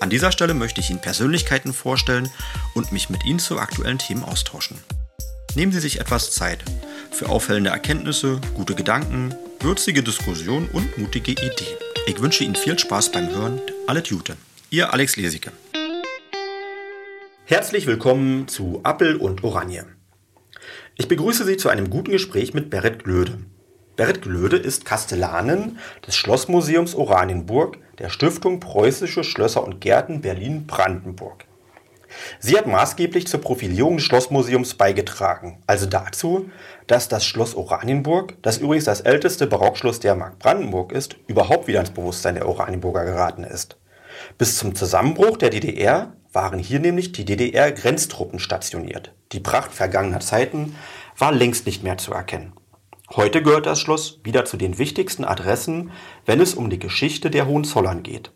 An dieser Stelle möchte ich Ihnen Persönlichkeiten vorstellen und mich mit Ihnen zu aktuellen Themen austauschen. Nehmen Sie sich etwas Zeit für auffällende Erkenntnisse, gute Gedanken, würzige Diskussionen und mutige Ideen. Ich wünsche Ihnen viel Spaß beim Hören. Alle Tute. Ihr Alex Lesicke. Herzlich willkommen zu Appel und Oranje. Ich begrüße Sie zu einem guten Gespräch mit Berit Glöde. Berit Glöde ist Kastellanin des Schlossmuseums Oranienburg der Stiftung Preußische Schlösser und Gärten Berlin-Brandenburg. Sie hat maßgeblich zur Profilierung des Schlossmuseums beigetragen, also dazu, dass das Schloss Oranienburg, das übrigens das älteste Barockschloss der Mark Brandenburg ist, überhaupt wieder ins Bewusstsein der Oranienburger geraten ist. Bis zum Zusammenbruch der DDR waren hier nämlich die DDR-Grenztruppen stationiert. Die Pracht vergangener Zeiten war längst nicht mehr zu erkennen. Heute gehört das Schloss wieder zu den wichtigsten Adressen, wenn es um die Geschichte der Hohenzollern geht.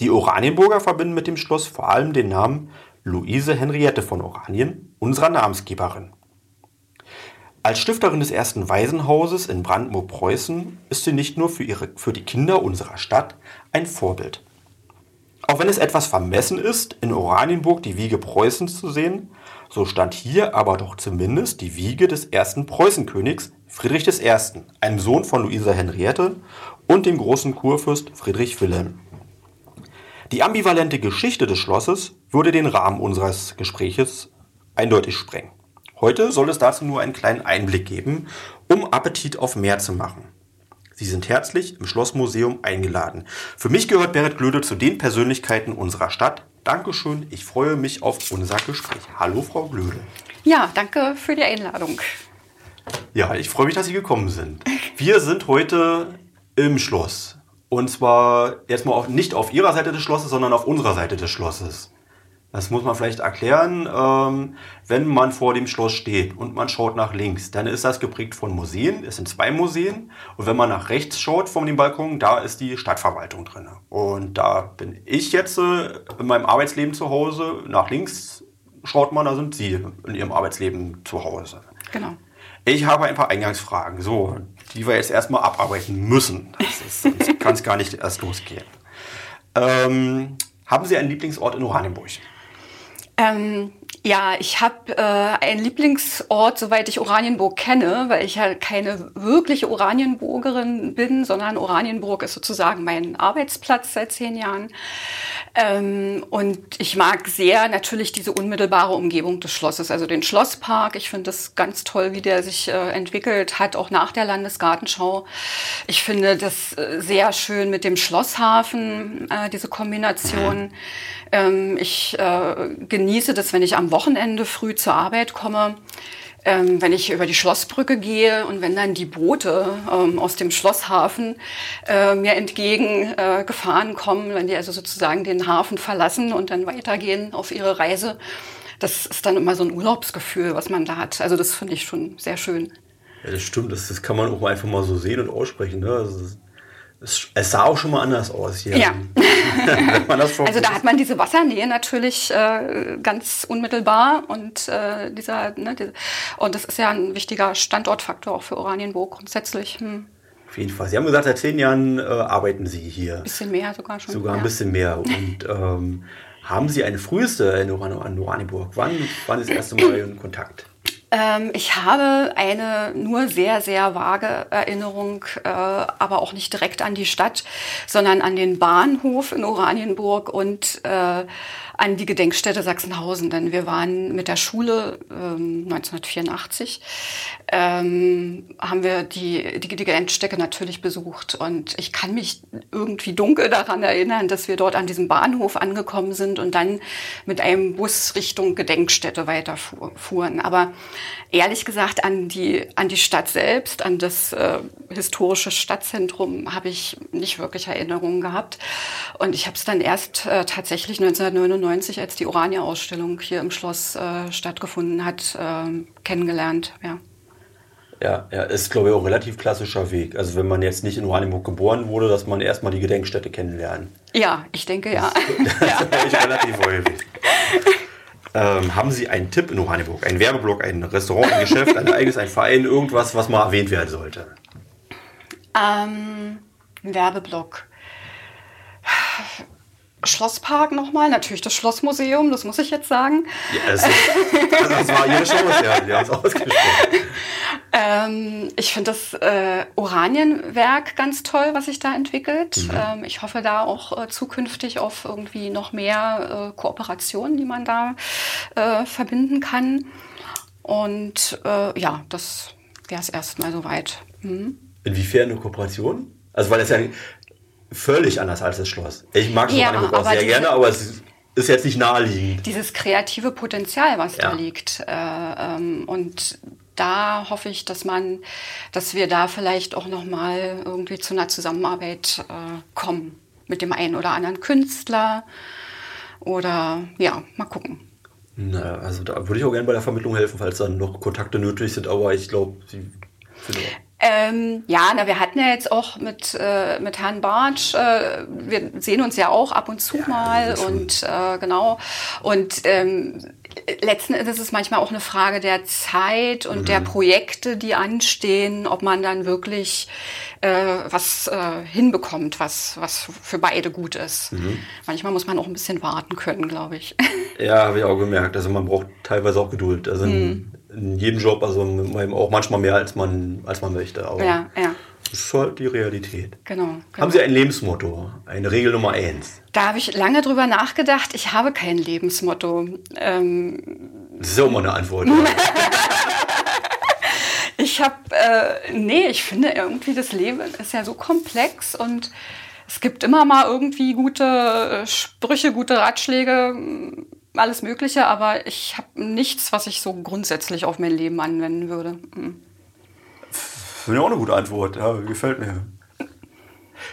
Die Oranienburger verbinden mit dem Schloss vor allem den Namen Luise Henriette von Oranien, unserer Namensgeberin. Als Stifterin des ersten Waisenhauses in Brandenburg-Preußen ist sie nicht nur für, ihre, für die Kinder unserer Stadt ein Vorbild. Auch wenn es etwas vermessen ist, in Oranienburg die Wiege Preußens zu sehen, so stand hier aber doch zumindest die Wiege des ersten Preußenkönigs Friedrich I., einem Sohn von Luisa Henriette und dem großen Kurfürst Friedrich Wilhelm. Die ambivalente Geschichte des Schlosses würde den Rahmen unseres Gespräches eindeutig sprengen. Heute soll es dazu nur einen kleinen Einblick geben, um Appetit auf mehr zu machen. Sie sind herzlich im Schlossmuseum eingeladen. Für mich gehört Berit Glöde zu den Persönlichkeiten unserer Stadt. Dankeschön, ich freue mich auf unser Gespräch. Hallo, Frau Glöde. Ja, danke für die Einladung. Ja, ich freue mich, dass Sie gekommen sind. Wir sind heute im Schloss. Und zwar erstmal auch nicht auf Ihrer Seite des Schlosses, sondern auf unserer Seite des Schlosses. Das muss man vielleicht erklären. Ähm, wenn man vor dem Schloss steht und man schaut nach links, dann ist das geprägt von Museen. Es sind zwei Museen. Und wenn man nach rechts schaut von dem Balkon, da ist die Stadtverwaltung drin. Und da bin ich jetzt äh, in meinem Arbeitsleben zu Hause. Nach links schaut man, da sind Sie in Ihrem Arbeitsleben zu Hause. Genau. Ich habe ein paar Eingangsfragen, so, die wir jetzt erstmal abarbeiten müssen. Sonst kann es gar nicht erst losgehen. Ähm, haben Sie einen Lieblingsort in Oranienburg? Ähm, ja, ich habe äh, einen Lieblingsort, soweit ich Oranienburg kenne, weil ich ja keine wirkliche Oranienburgerin bin, sondern Oranienburg ist sozusagen mein Arbeitsplatz seit zehn Jahren. Ähm, und ich mag sehr natürlich diese unmittelbare Umgebung des Schlosses, also den Schlosspark. Ich finde das ganz toll, wie der sich äh, entwickelt hat, auch nach der Landesgartenschau. Ich finde das äh, sehr schön mit dem Schlosshafen, äh, diese Kombination. Ähm, ich äh, genieße das, wenn ich am Wochenende früh zur Arbeit komme. Ähm, wenn ich über die Schlossbrücke gehe und wenn dann die Boote ähm, aus dem Schlosshafen äh, mir entgegen äh, kommen, wenn die also sozusagen den Hafen verlassen und dann weitergehen auf ihre Reise, das ist dann immer so ein Urlaubsgefühl, was man da hat. Also das finde ich schon sehr schön. Ja, das stimmt. Das, das kann man auch einfach mal so sehen und aussprechen. Ne? Also es, es, sah auch schon mal anders aus hier. Ja. also da hat man diese Wassernähe natürlich äh, ganz unmittelbar und äh, dieser ne, diese, und das ist ja ein wichtiger Standortfaktor auch für Oranienburg grundsätzlich. Hm. Auf jeden Fall. Sie haben gesagt, seit zehn Jahren äh, arbeiten Sie hier. Ein bisschen mehr sogar schon. Sogar ein ja. bisschen mehr. Und ähm, haben Sie eine früheste Erinnerung an Oranienburg? Wann waren Sie das erste Mal in Kontakt? Ähm, ich habe eine nur sehr, sehr vage Erinnerung, äh, aber auch nicht direkt an die Stadt, sondern an den Bahnhof in Oranienburg und äh, an die Gedenkstätte Sachsenhausen, denn wir waren mit der Schule ähm, 1984, ähm, haben wir die, die, die Gedenkstätte natürlich besucht und ich kann mich irgendwie dunkel daran erinnern, dass wir dort an diesem Bahnhof angekommen sind und dann mit einem Bus Richtung Gedenkstätte weiterfuhren. Aber ehrlich gesagt an die, an die Stadt selbst, an das äh, historische Stadtzentrum habe ich nicht wirklich Erinnerungen gehabt. Und ich habe es dann erst äh, tatsächlich 1999, als die Orania-Ausstellung hier im Schloss äh, stattgefunden hat, äh, kennengelernt. Ja. Ja, ja, ist glaube ich auch ein relativ klassischer Weg. Also wenn man jetzt nicht in Oranienburg geboren wurde, dass man erstmal die Gedenkstätte kennenlernt. Ja, ich denke ja. Das, das ist relativ häufig. Ähm, haben Sie einen Tipp in Oranienburg? Ein Werbeblock, ein Restaurant, ein Geschäft, ein eigenes, ein Verein, irgendwas, was mal erwähnt werden sollte? Ähm, Werbeblock. Schlosspark nochmal, natürlich das Schlossmuseum, das muss ich jetzt sagen. Ja, das, ist, also das war Ihre Chance, ja, Sie haben es ausgesprochen. Ähm, ich finde das äh, Oranienwerk ganz toll, was sich da entwickelt. Mhm. Ähm, ich hoffe da auch äh, zukünftig auf irgendwie noch mehr äh, Kooperationen, die man da äh, verbinden kann. Und äh, ja, das wäre es erstmal soweit. Mhm. Inwiefern eine Kooperation? Also weil das ja völlig anders als das Schloss. Ich mag ja, Oranienburg auch sehr gerne, aber es ist jetzt nicht naheliegend. Dieses kreative Potenzial, was ja. da liegt. Äh, ähm, und da hoffe ich, dass man, dass wir da vielleicht auch noch mal irgendwie zu einer Zusammenarbeit äh, kommen mit dem einen oder anderen Künstler oder ja, mal gucken. Na, also da würde ich auch gerne bei der Vermittlung helfen, falls dann noch Kontakte nötig sind, aber ich glaube, Sie ähm, ja, na, wir hatten ja jetzt auch mit, äh, mit Herrn Bartsch, äh, wir sehen uns ja auch ab und zu ja, mal und äh, genau. Und ähm, letzten Endes ist es manchmal auch eine Frage der Zeit und mhm. der Projekte, die anstehen, ob man dann wirklich äh, was äh, hinbekommt, was, was für beide gut ist. Mhm. Manchmal muss man auch ein bisschen warten können, glaube ich. Ja, habe ich auch gemerkt. Also man braucht teilweise auch Geduld. Also mhm. In jedem Job, also auch manchmal mehr, als man, als man möchte. Aber ja, ja. Das ist halt die Realität. Genau, genau. Haben Sie ein Lebensmotto? Eine Regel Nummer eins? Da habe ich lange drüber nachgedacht. Ich habe kein Lebensmotto. Ähm, das ist ja mal eine Antwort. ich habe, äh, nee, ich finde irgendwie das Leben ist ja so komplex und es gibt immer mal irgendwie gute Sprüche, gute Ratschläge, alles Mögliche, aber ich habe nichts, was ich so grundsätzlich auf mein Leben anwenden würde. Hm. Finde ich auch eine gute Antwort. Ja, gefällt mir.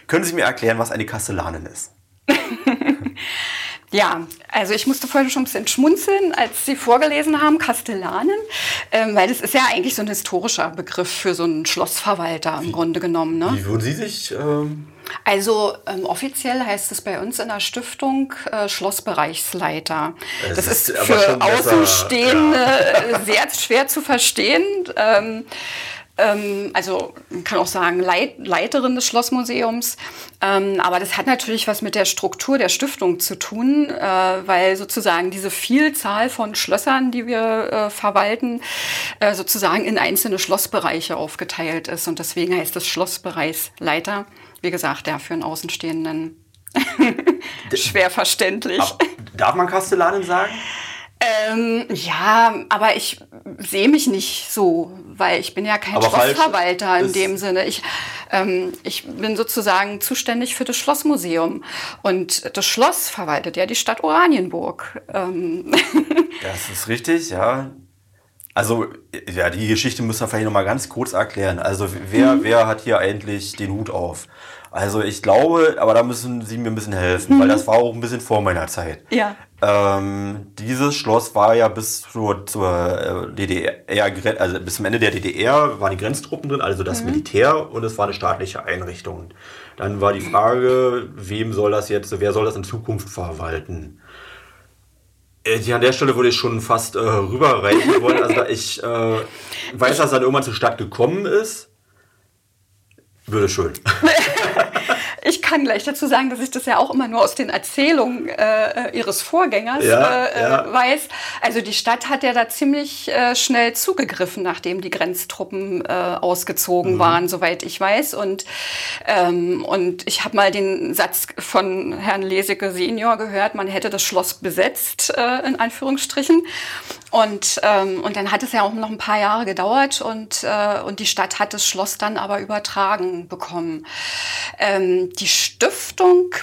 Können Sie mir erklären, was eine Kastellanin ist? Ja, also ich musste vorher schon ein bisschen schmunzeln, als Sie vorgelesen haben, Kastellanen, ähm, weil das ist ja eigentlich so ein historischer Begriff für so einen Schlossverwalter im Grunde genommen. Ne? Wie würden Sie sich... Ähm also ähm, offiziell heißt es bei uns in der Stiftung äh, Schlossbereichsleiter. Es das ist, ist für Außenstehende ja. sehr schwer zu verstehen. Ähm, ähm, also man kann auch sagen Leit Leiterin des Schlossmuseums. Ähm, aber das hat natürlich was mit der Struktur der Stiftung zu tun, äh, weil sozusagen diese Vielzahl von Schlössern, die wir äh, verwalten, äh, sozusagen in einzelne Schlossbereiche aufgeteilt ist. Und deswegen heißt es Schlossbereichsleiter. Wie gesagt, ja, für einen Außenstehenden schwer verständlich. Aber darf man Kastellanen sagen? Ähm, ja, aber ich sehe mich nicht so, weil ich bin ja kein aber Schlossverwalter in dem Sinne. Ich, ähm, ich bin sozusagen zuständig für das Schlossmuseum. Und das Schloss verwaltet ja die Stadt Oranienburg. Ähm. Das ist richtig, ja. Also, ja, die Geschichte müssen wir vielleicht noch mal ganz kurz erklären. Also, wer, mhm. wer hat hier eigentlich den Hut auf? Also ich glaube, aber da müssen Sie mir ein bisschen helfen, mhm. weil das war auch ein bisschen vor meiner Zeit. Ja. Ähm, dieses Schloss war ja bis zur, zur äh, DDR, also bis zum Ende der DDR waren die Grenztruppen drin, also das mhm. Militär und es war eine staatliche Einrichtung. Dann war die Frage, wem soll das jetzt, wer soll das in Zukunft verwalten? Äh, an der Stelle würde ich schon fast äh, rüberreichen wollen. Also ich äh, weiß, dass dann irgendwann zur Stadt gekommen ist. Würde schön. ich kann gleich dazu sagen, dass ich das ja auch immer nur aus den Erzählungen äh, ihres Vorgängers ja, äh, ja. weiß. Also die Stadt hat ja da ziemlich äh, schnell zugegriffen, nachdem die Grenztruppen äh, ausgezogen mhm. waren, soweit ich weiß. Und, ähm, und ich habe mal den Satz von Herrn Leseke Senior gehört, man hätte das Schloss besetzt, äh, in Anführungsstrichen. Und, ähm, und dann hat es ja auch noch ein paar Jahre gedauert und, äh, und die Stadt hat das Schloss dann aber übertragen bekommen. Ähm, die Stiftung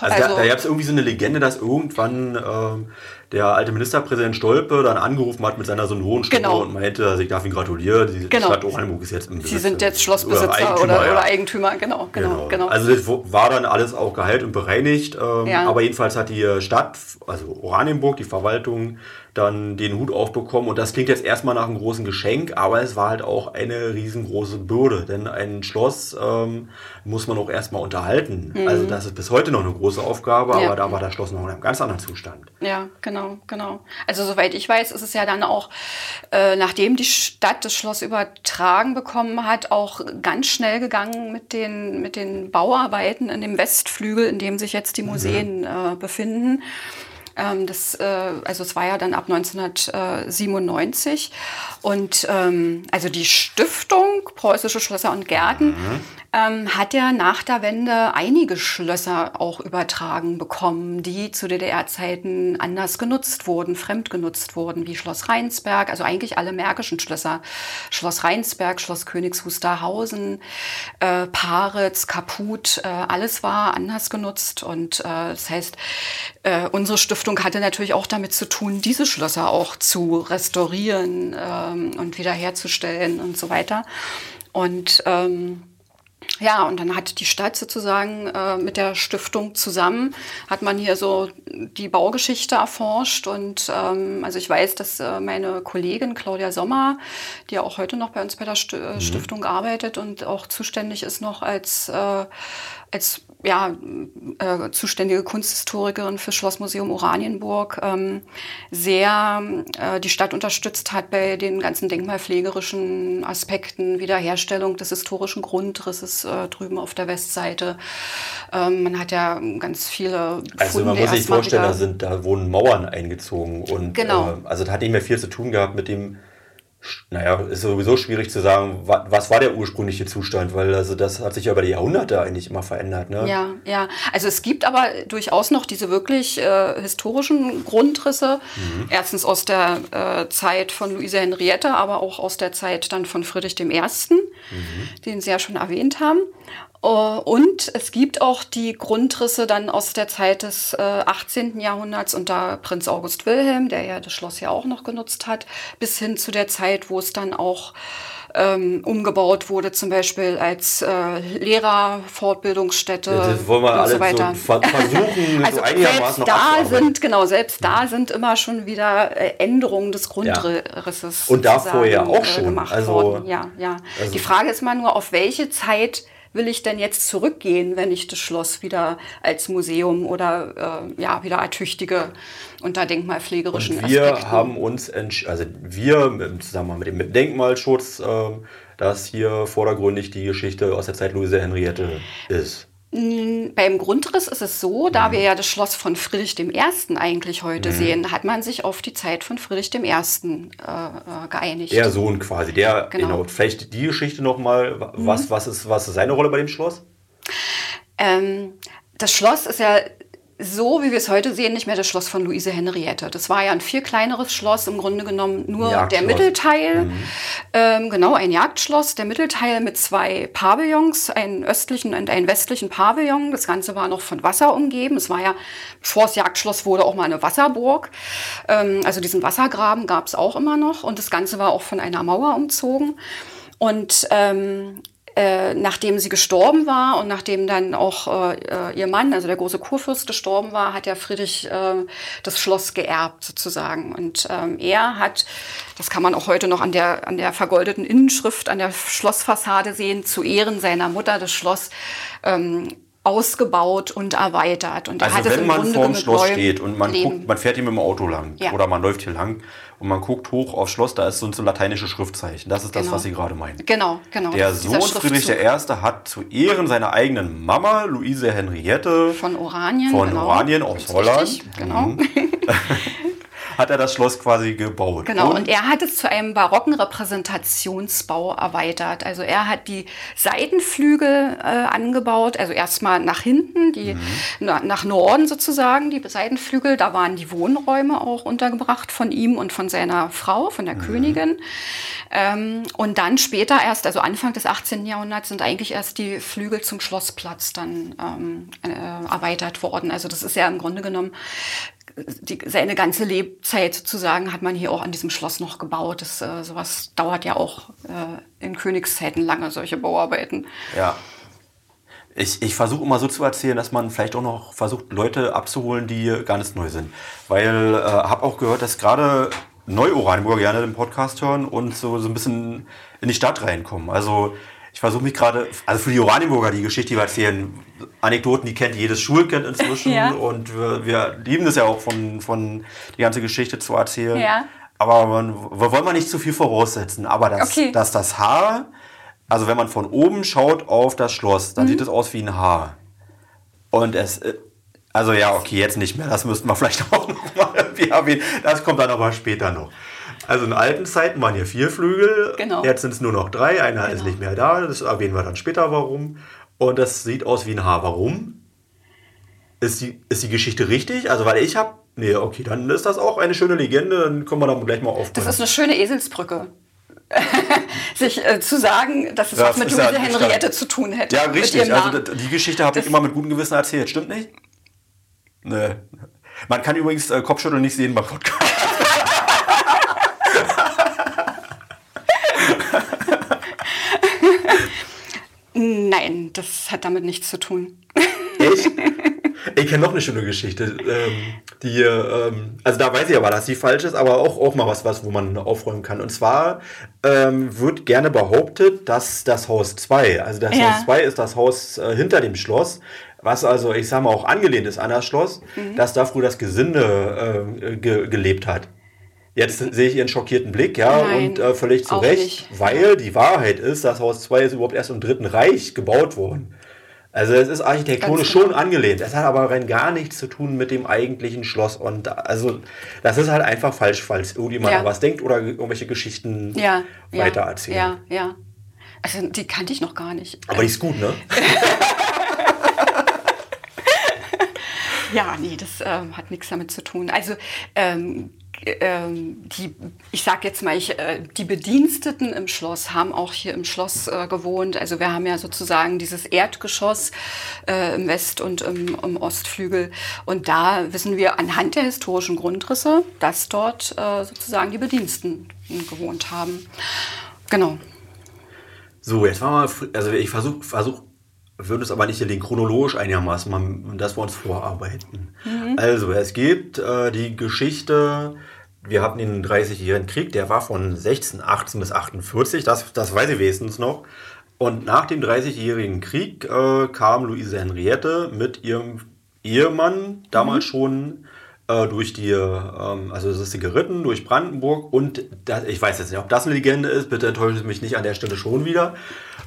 Also, also da, da gab es irgendwie so eine Legende, dass irgendwann ähm, der alte Ministerpräsident Stolpe dann angerufen hat mit seiner so hohen Stimme genau. und meinte, also ich darf ihn gratulieren, die genau. Stadt Oranienburg ist jetzt im Besitz. Sie sind jetzt Schlossbesitzer oder Eigentümer, oder, oder Eigentümer, genau, genau, genau, genau. Also das war dann alles auch geheilt und bereinigt, ähm, ja. aber jedenfalls hat die Stadt, also Oranienburg, die Verwaltung, dann den Hut aufbekommen. Und das klingt jetzt erstmal nach einem großen Geschenk, aber es war halt auch eine riesengroße Bürde. Denn ein Schloss ähm, muss man auch erstmal unterhalten. Mhm. Also das ist bis heute noch eine große Aufgabe, ja. aber da war das Schloss noch in einem ganz anderen Zustand. Ja, genau, genau. Also soweit ich weiß, ist es ja dann auch, äh, nachdem die Stadt das Schloss übertragen bekommen hat, auch ganz schnell gegangen mit den, mit den Bauarbeiten in dem Westflügel, in dem sich jetzt die mhm. Museen mhm. äh, befinden. Ähm, das, äh, also es war ja dann ab 1997. Und ähm, also die Stiftung Preußische Schlösser und Gärten mhm ähm, hat er nach der Wende einige Schlösser auch übertragen bekommen, die zu DDR-Zeiten anders genutzt wurden, fremd genutzt wurden, wie Schloss Rheinsberg, also eigentlich alle märkischen Schlösser. Schloss Rheinsberg, Schloss Königs Wusterhausen, äh, Paritz, Kaput, äh, alles war anders genutzt. Und äh, das heißt, äh, unsere Stiftung hatte natürlich auch damit zu tun, diese Schlösser auch zu restaurieren ähm, und wiederherzustellen und so weiter. Und ähm, ja, und dann hat die Stadt sozusagen äh, mit der Stiftung zusammen, hat man hier so die Baugeschichte erforscht. Und ähm, also ich weiß, dass äh, meine Kollegin Claudia Sommer, die ja auch heute noch bei uns bei der St äh, mhm. Stiftung arbeitet und auch zuständig ist noch als, äh, als ja, äh, zuständige Kunsthistorikerin für Schlossmuseum Oranienburg ähm, sehr äh, die Stadt unterstützt hat bei den ganzen denkmalpflegerischen Aspekten, Wiederherstellung des historischen Grundrisses äh, drüben auf der Westseite. Ähm, man hat ja ganz viele Funde Also man muss sich vorstellen, da, sind, da wurden Mauern eingezogen und genau. Äh, also das hat nicht mehr viel zu tun gehabt mit dem naja, ist sowieso schwierig zu sagen, was war der ursprüngliche Zustand, weil also das hat sich ja über die Jahrhunderte eigentlich immer verändert. Ne? Ja, ja. Also es gibt aber durchaus noch diese wirklich äh, historischen Grundrisse. Mhm. Erstens aus der äh, Zeit von Luise Henriette, aber auch aus der Zeit dann von Friedrich I., mhm. den Sie ja schon erwähnt haben. Äh, und es gibt auch die Grundrisse dann aus der Zeit des äh, 18. Jahrhunderts unter Prinz August Wilhelm, der ja das Schloss ja auch noch genutzt hat, bis hin zu der Zeit, wo es dann auch ähm, umgebaut wurde, zum Beispiel als äh, Lehrerfortbildungsstätte ja, das wollen wir und so weiter. So versuchen, also so selbst da sind genau selbst da sind immer schon wieder äh, Änderungen des Grundrisses ja. und da vorher auch äh, schon. also worden. ja, ja. Also Die Frage ist mal nur, auf welche Zeit will ich denn jetzt zurückgehen, wenn ich das Schloss wieder als Museum oder äh, ja, wieder ertüchtige unter denkmalpflegerischen Und wir Aspekten. haben uns, also wir im Zusammenhang mit dem Denkmalschutz, äh, dass hier vordergründig die Geschichte aus der Zeit Luise Henriette ist. Beim Grundriss ist es so, da mhm. wir ja das Schloss von Friedrich I. eigentlich heute mhm. sehen, hat man sich auf die Zeit von Friedrich I. Äh, äh, geeinigt. Der Sohn quasi, der, genau. genau vielleicht die Geschichte nochmal, was, mhm. was, ist, was ist seine Rolle bei dem Schloss? Ähm, das Schloss ist ja so, wie wir es heute sehen, nicht mehr das Schloss von Luise Henriette. Das war ja ein viel kleineres Schloss, im Grunde genommen nur der Mittelteil. Mhm. Ähm, genau, ein Jagdschloss. Der Mittelteil mit zwei Pavillons, einen östlichen und einen westlichen Pavillon. Das Ganze war noch von Wasser umgeben. Es war ja, bevor das Jagdschloss wurde, auch mal eine Wasserburg. Ähm, also diesen Wassergraben gab es auch immer noch. Und das Ganze war auch von einer Mauer umzogen. Und ähm, äh, nachdem sie gestorben war und nachdem dann auch äh, ihr Mann, also der große Kurfürst, gestorben war, hat ja Friedrich äh, das Schloss geerbt sozusagen. Und ähm, er hat, das kann man auch heute noch an der, an der vergoldeten Innenschrift, an der Schlossfassade sehen, zu Ehren seiner Mutter das Schloss ähm, ausgebaut und erweitert. Und also wenn man vor dem Schloss steht und man guckt, man fährt hier mit dem Auto lang ja. oder man läuft hier lang und man guckt hoch aufs Schloss, da ist so ein so lateinische Schriftzeichen. Das ist das, genau. was Sie gerade meinen. Genau, genau. Der Sohn Friedrich I. hat zu Ehren seiner eigenen Mama, Luise Henriette von Oranien, von genau. Oranien aus Holland, richtig, genau. Hat er das Schloss quasi gebaut. Genau, und, und er hat es zu einem barocken Repräsentationsbau erweitert. Also er hat die Seitenflügel äh, angebaut, also erstmal nach hinten, die mhm. na, nach Norden sozusagen, die Seitenflügel, da waren die Wohnräume auch untergebracht von ihm und von seiner Frau, von der mhm. Königin. Ähm, und dann später erst, also Anfang des 18. Jahrhunderts, sind eigentlich erst die Flügel zum Schlossplatz dann ähm, äh, erweitert worden. Also das ist ja im Grunde genommen die, seine ganze Lebzeit sozusagen hat man hier auch an diesem Schloss noch gebaut. Das, äh, sowas dauert ja auch äh, in Königszeiten lange, solche Bauarbeiten. Ja. Ich, ich versuche immer so zu erzählen, dass man vielleicht auch noch versucht, Leute abzuholen, die gar nicht neu sind. Weil äh, habe auch gehört, dass gerade Neu-Oranienburger gerne den Podcast hören und so, so ein bisschen in die Stadt reinkommen. Also ich versuche mich gerade, also für die Oranienburger, die Geschichte, die wir erzählen, Anekdoten, die kennt jedes Schulkind inzwischen ja. und wir, wir, lieben es ja auch von, von die ganze Geschichte zu erzählen. Ja. Aber man, wir wollen mal nicht zu viel voraussetzen. Aber das, okay. dass das Haar, also wenn man von oben schaut auf das Schloss, dann mhm. sieht es aus wie ein Haar. Und es, äh, also ja, okay, jetzt nicht mehr. Das müssten wir vielleicht auch noch mal irgendwie erwähnen. Das kommt dann aber später noch. Also in alten Zeiten waren hier vier Flügel. Genau. Jetzt sind es nur noch drei. Einer genau. ist nicht mehr da. Das erwähnen wir dann später, warum. Und das sieht aus wie ein Haar. Warum? Ist die, ist die Geschichte richtig? Also, weil ich habe. Nee, okay, dann ist das auch eine schöne Legende. Dann kommen wir da gleich mal auf. Das ist eine schöne Eselsbrücke. sich äh, zu sagen, dass es ja, was mit Luise ja Henriette zu tun hätte. Ja, richtig. Also die Geschichte habe ich immer mit gutem Gewissen erzählt. Stimmt nicht? Nee. Man kann übrigens äh, Kopfschütteln nicht sehen beim Podcast. Nein, das hat damit nichts zu tun. Echt? Ich kenne noch eine schöne Geschichte. Ähm, die, ähm, also da weiß ich aber, dass die falsch ist, aber auch, auch mal was, was, wo man aufräumen kann. Und zwar ähm, wird gerne behauptet, dass das Haus 2, also das ja. Haus 2 ist das Haus äh, hinter dem Schloss, was also, ich sag mal, auch angelehnt ist an das Schloss, mhm. dass da früher das Gesinde äh, ge gelebt hat. Jetzt sehe ich Ihren schockierten Blick, ja, Nein, und äh, völlig zu Recht, weil die Wahrheit ist, das Haus 2 ist überhaupt erst im Dritten Reich gebaut worden. Also es ist architektonisch genau. schon angelehnt. Es hat aber rein gar nichts zu tun mit dem eigentlichen Schloss. Und also das ist halt einfach falsch, falls irgendjemand ja. was denkt oder irgendwelche Geschichten ja, weitererzählt. Ja, ja. Also die kannte ich noch gar nicht. Aber die ist gut, ne? ja, nee, das ähm, hat nichts damit zu tun. Also ähm, die, ich sag jetzt mal, ich, äh, die Bediensteten im Schloss haben auch hier im Schloss äh, gewohnt. Also wir haben ja sozusagen dieses Erdgeschoss äh, im West- und im, im, Ostflügel. Und da wissen wir anhand der historischen Grundrisse, dass dort äh, sozusagen die Bediensteten gewohnt haben. Genau. So, jetzt machen wir, also ich versuche versuch, würde es aber nicht den chronologisch einigermaßen machen, dass wir uns vorarbeiten. Mhm. Also, es gibt äh, die Geschichte, wir hatten den 30-jährigen Krieg, der war von 1618 bis 48, das, das weiß ich wenigstens noch. Und nach dem 30-jährigen Krieg äh, kam Luise Henriette mit ihrem Ehemann, damals mhm. schon äh, durch die, ähm, also es ist sie geritten durch Brandenburg und das, ich weiß jetzt nicht, ob das eine Legende ist, bitte enttäuscht mich nicht an der Stelle schon wieder.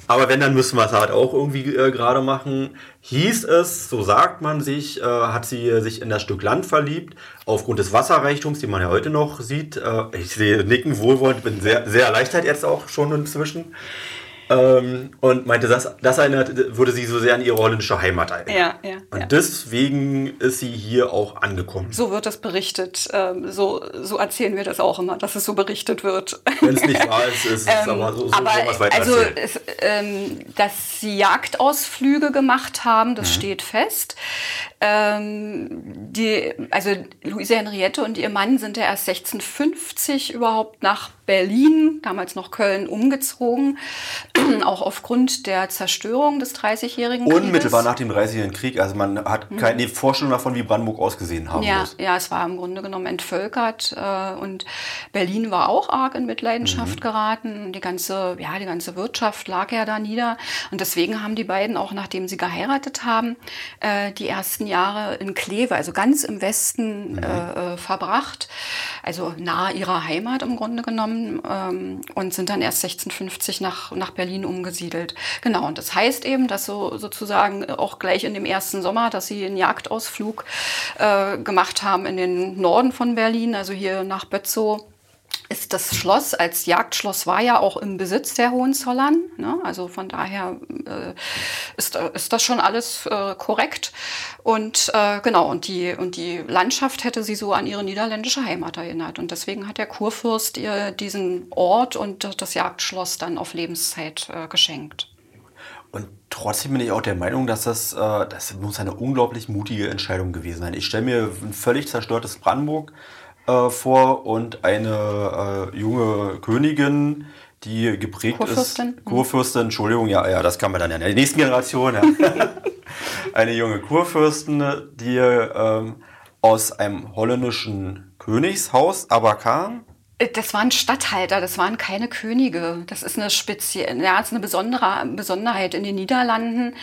Aber wenn, dann müssen wir es halt auch irgendwie äh, gerade machen. Hieß es, so sagt man sich, äh, hat sie sich in das Stück Land verliebt, aufgrund des Wasserreichtums, den man ja heute noch sieht. Äh, ich sehe Nicken wohlwollend, bin sehr, sehr erleichtert jetzt auch schon inzwischen. Ähm, und meinte, das, das erinnert, würde sie so sehr an ihre holländische Heimat erinnern. Ja, ja. Und ja. deswegen ist sie hier auch angekommen. So wird das berichtet. Ähm, so, so erzählen wir das auch immer, dass es so berichtet wird. Wenn es nicht wahr ist, ist es ähm, aber so, so aber was weiter Also, es, ähm, dass sie Jagdausflüge gemacht haben, das mhm. steht fest. Ähm, die, also Luise Henriette und ihr Mann sind ja erst 1650 überhaupt nach Berlin, damals noch Köln, umgezogen, auch aufgrund der Zerstörung des Dreißigjährigen Krieges. Unmittelbar nach dem Dreißigjährigen Krieg, also man hat keine mhm. Vorstellung davon, wie Brandenburg ausgesehen haben ja, muss. Ja, es war im Grunde genommen entvölkert äh, und Berlin war auch arg in Mitleidenschaft mhm. geraten. Die ganze, ja, die ganze Wirtschaft lag ja da nieder und deswegen haben die beiden auch, nachdem sie geheiratet haben, äh, die ersten Jahre in Kleve, also ganz im Westen, mhm. äh, äh verbracht. also nahe ihrer Heimat im Grunde genommen ähm, und sind dann erst 1650 nach, nach Berlin umgesiedelt. Genau, und das heißt eben, dass so sozusagen auch gleich in dem ersten Sommer, dass sie einen Jagdausflug äh, gemacht haben in den Norden von Berlin, also hier nach Bötzow ist das Schloss als Jagdschloss war ja auch im Besitz der Hohenzollern. Ne? Also von daher äh, ist, ist das schon alles äh, korrekt. Und äh, genau, und die, und die Landschaft hätte sie so an ihre niederländische Heimat erinnert. Und deswegen hat der Kurfürst ihr diesen Ort und das Jagdschloss dann auf Lebenszeit äh, geschenkt. Und trotzdem bin ich auch der Meinung, dass das, äh, das muss eine unglaublich mutige Entscheidung gewesen sein. Ich stelle mir ein völlig zerstörtes Brandenburg äh, vor und eine äh, junge Königin, die geprägt Kurfürstin. ist. Kurfürstin, Entschuldigung, ja, ja, das kann man dann ja in der nächsten Generation. Ja. eine junge Kurfürstin, die ähm, aus einem holländischen Königshaus aber kam das waren Statthalter, das waren keine Könige. Das ist eine spezielle, ja, ist eine besondere Besonderheit in den Niederlanden.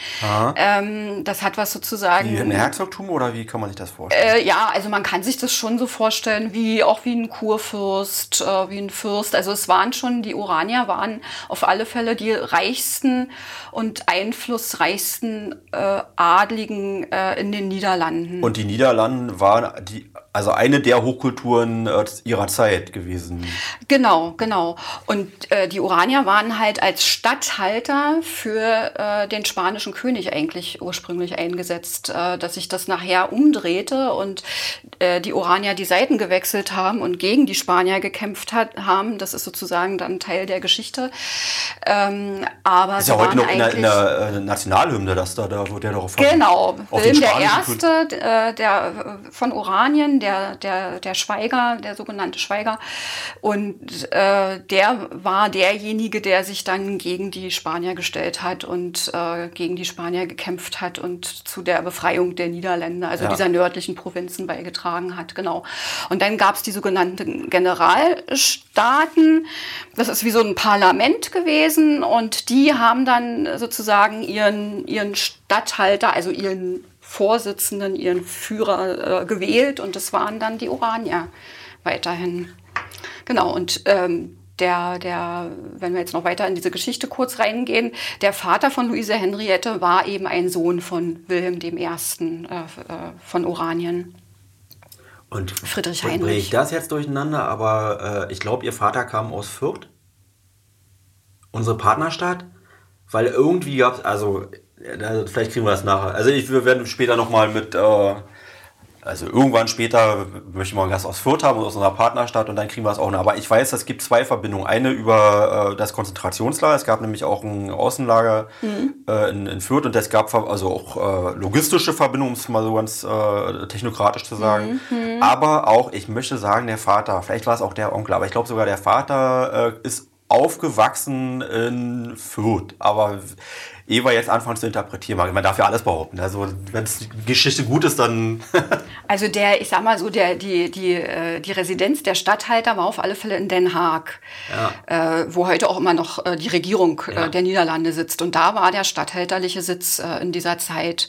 Ähm, das hat was sozusagen. Wie ein Herzogtum oder wie kann man sich das vorstellen? Äh, ja, also man kann sich das schon so vorstellen, wie auch wie ein Kurfürst, äh, wie ein Fürst. Also es waren schon, die Oranier waren auf alle Fälle die reichsten und einflussreichsten äh, Adligen äh, in den Niederlanden. Und die Niederlanden waren die also eine der Hochkulturen äh, ihrer Zeit gewesen. Genau, genau. Und äh, die Oranier waren halt als Statthalter für äh, den spanischen König eigentlich ursprünglich eingesetzt, äh, dass sich das nachher umdrehte und äh, die Oranier die Seiten gewechselt haben und gegen die Spanier gekämpft hat, haben. Das ist sozusagen dann Teil der Geschichte. Ähm, aber ist ja heute noch in der, in der Nationalhymne, dass da, da wird ja darauf Genau, Wilhelm der Erste, der von Oranien, der, der, der Schweiger, der sogenannte Schweiger. Und äh, der war derjenige, der sich dann gegen die Spanier gestellt hat und äh, gegen die Spanier gekämpft hat und zu der Befreiung der Niederländer, also ja. dieser nördlichen Provinzen beigetragen hat. Genau. Und dann gab es die sogenannten Generalstaaten. Das ist wie so ein Parlament gewesen und die haben dann sozusagen ihren, ihren Statthalter, also ihren Vorsitzenden, ihren Führer äh, gewählt und das waren dann die Oranier weiterhin. Genau, und ähm, der, der, wenn wir jetzt noch weiter in diese Geschichte kurz reingehen, der Vater von Luise Henriette war eben ein Sohn von Wilhelm I. Äh, äh, von Oranien. Und Friedrich Heinrich. Bringe ich das jetzt durcheinander, aber äh, ich glaube, ihr Vater kam aus Fürth, unsere Partnerstadt, weil irgendwie gab es, also ja, vielleicht kriegen wir das nachher. Also ich, wir werden später nochmal mit, äh, also irgendwann später möchte ich mal einen Gast aus Fürth haben, aus unserer Partnerstadt und dann kriegen wir es auch noch. Aber ich weiß, es gibt zwei Verbindungen. Eine über äh, das Konzentrationslager. Es gab nämlich auch ein Außenlager mhm. äh, in, in, Fürth und es gab also auch äh, logistische Verbindungen, um es mal so ganz äh, technokratisch zu sagen. Mhm. Aber auch, ich möchte sagen, der Vater, vielleicht war es auch der Onkel, aber ich glaube sogar der Vater äh, ist aufgewachsen in Fürth. Aber Eva jetzt anfangen zu interpretieren. Man darf ja alles behaupten. Also wenn die Geschichte gut ist, dann. also der, ich sag mal so, der, die, die, äh, die Residenz der Stadthalter war auf alle Fälle in Den Haag, ja. äh, wo heute auch immer noch äh, die Regierung äh, ja. der Niederlande sitzt. Und da war der stadthalterliche Sitz äh, in dieser Zeit.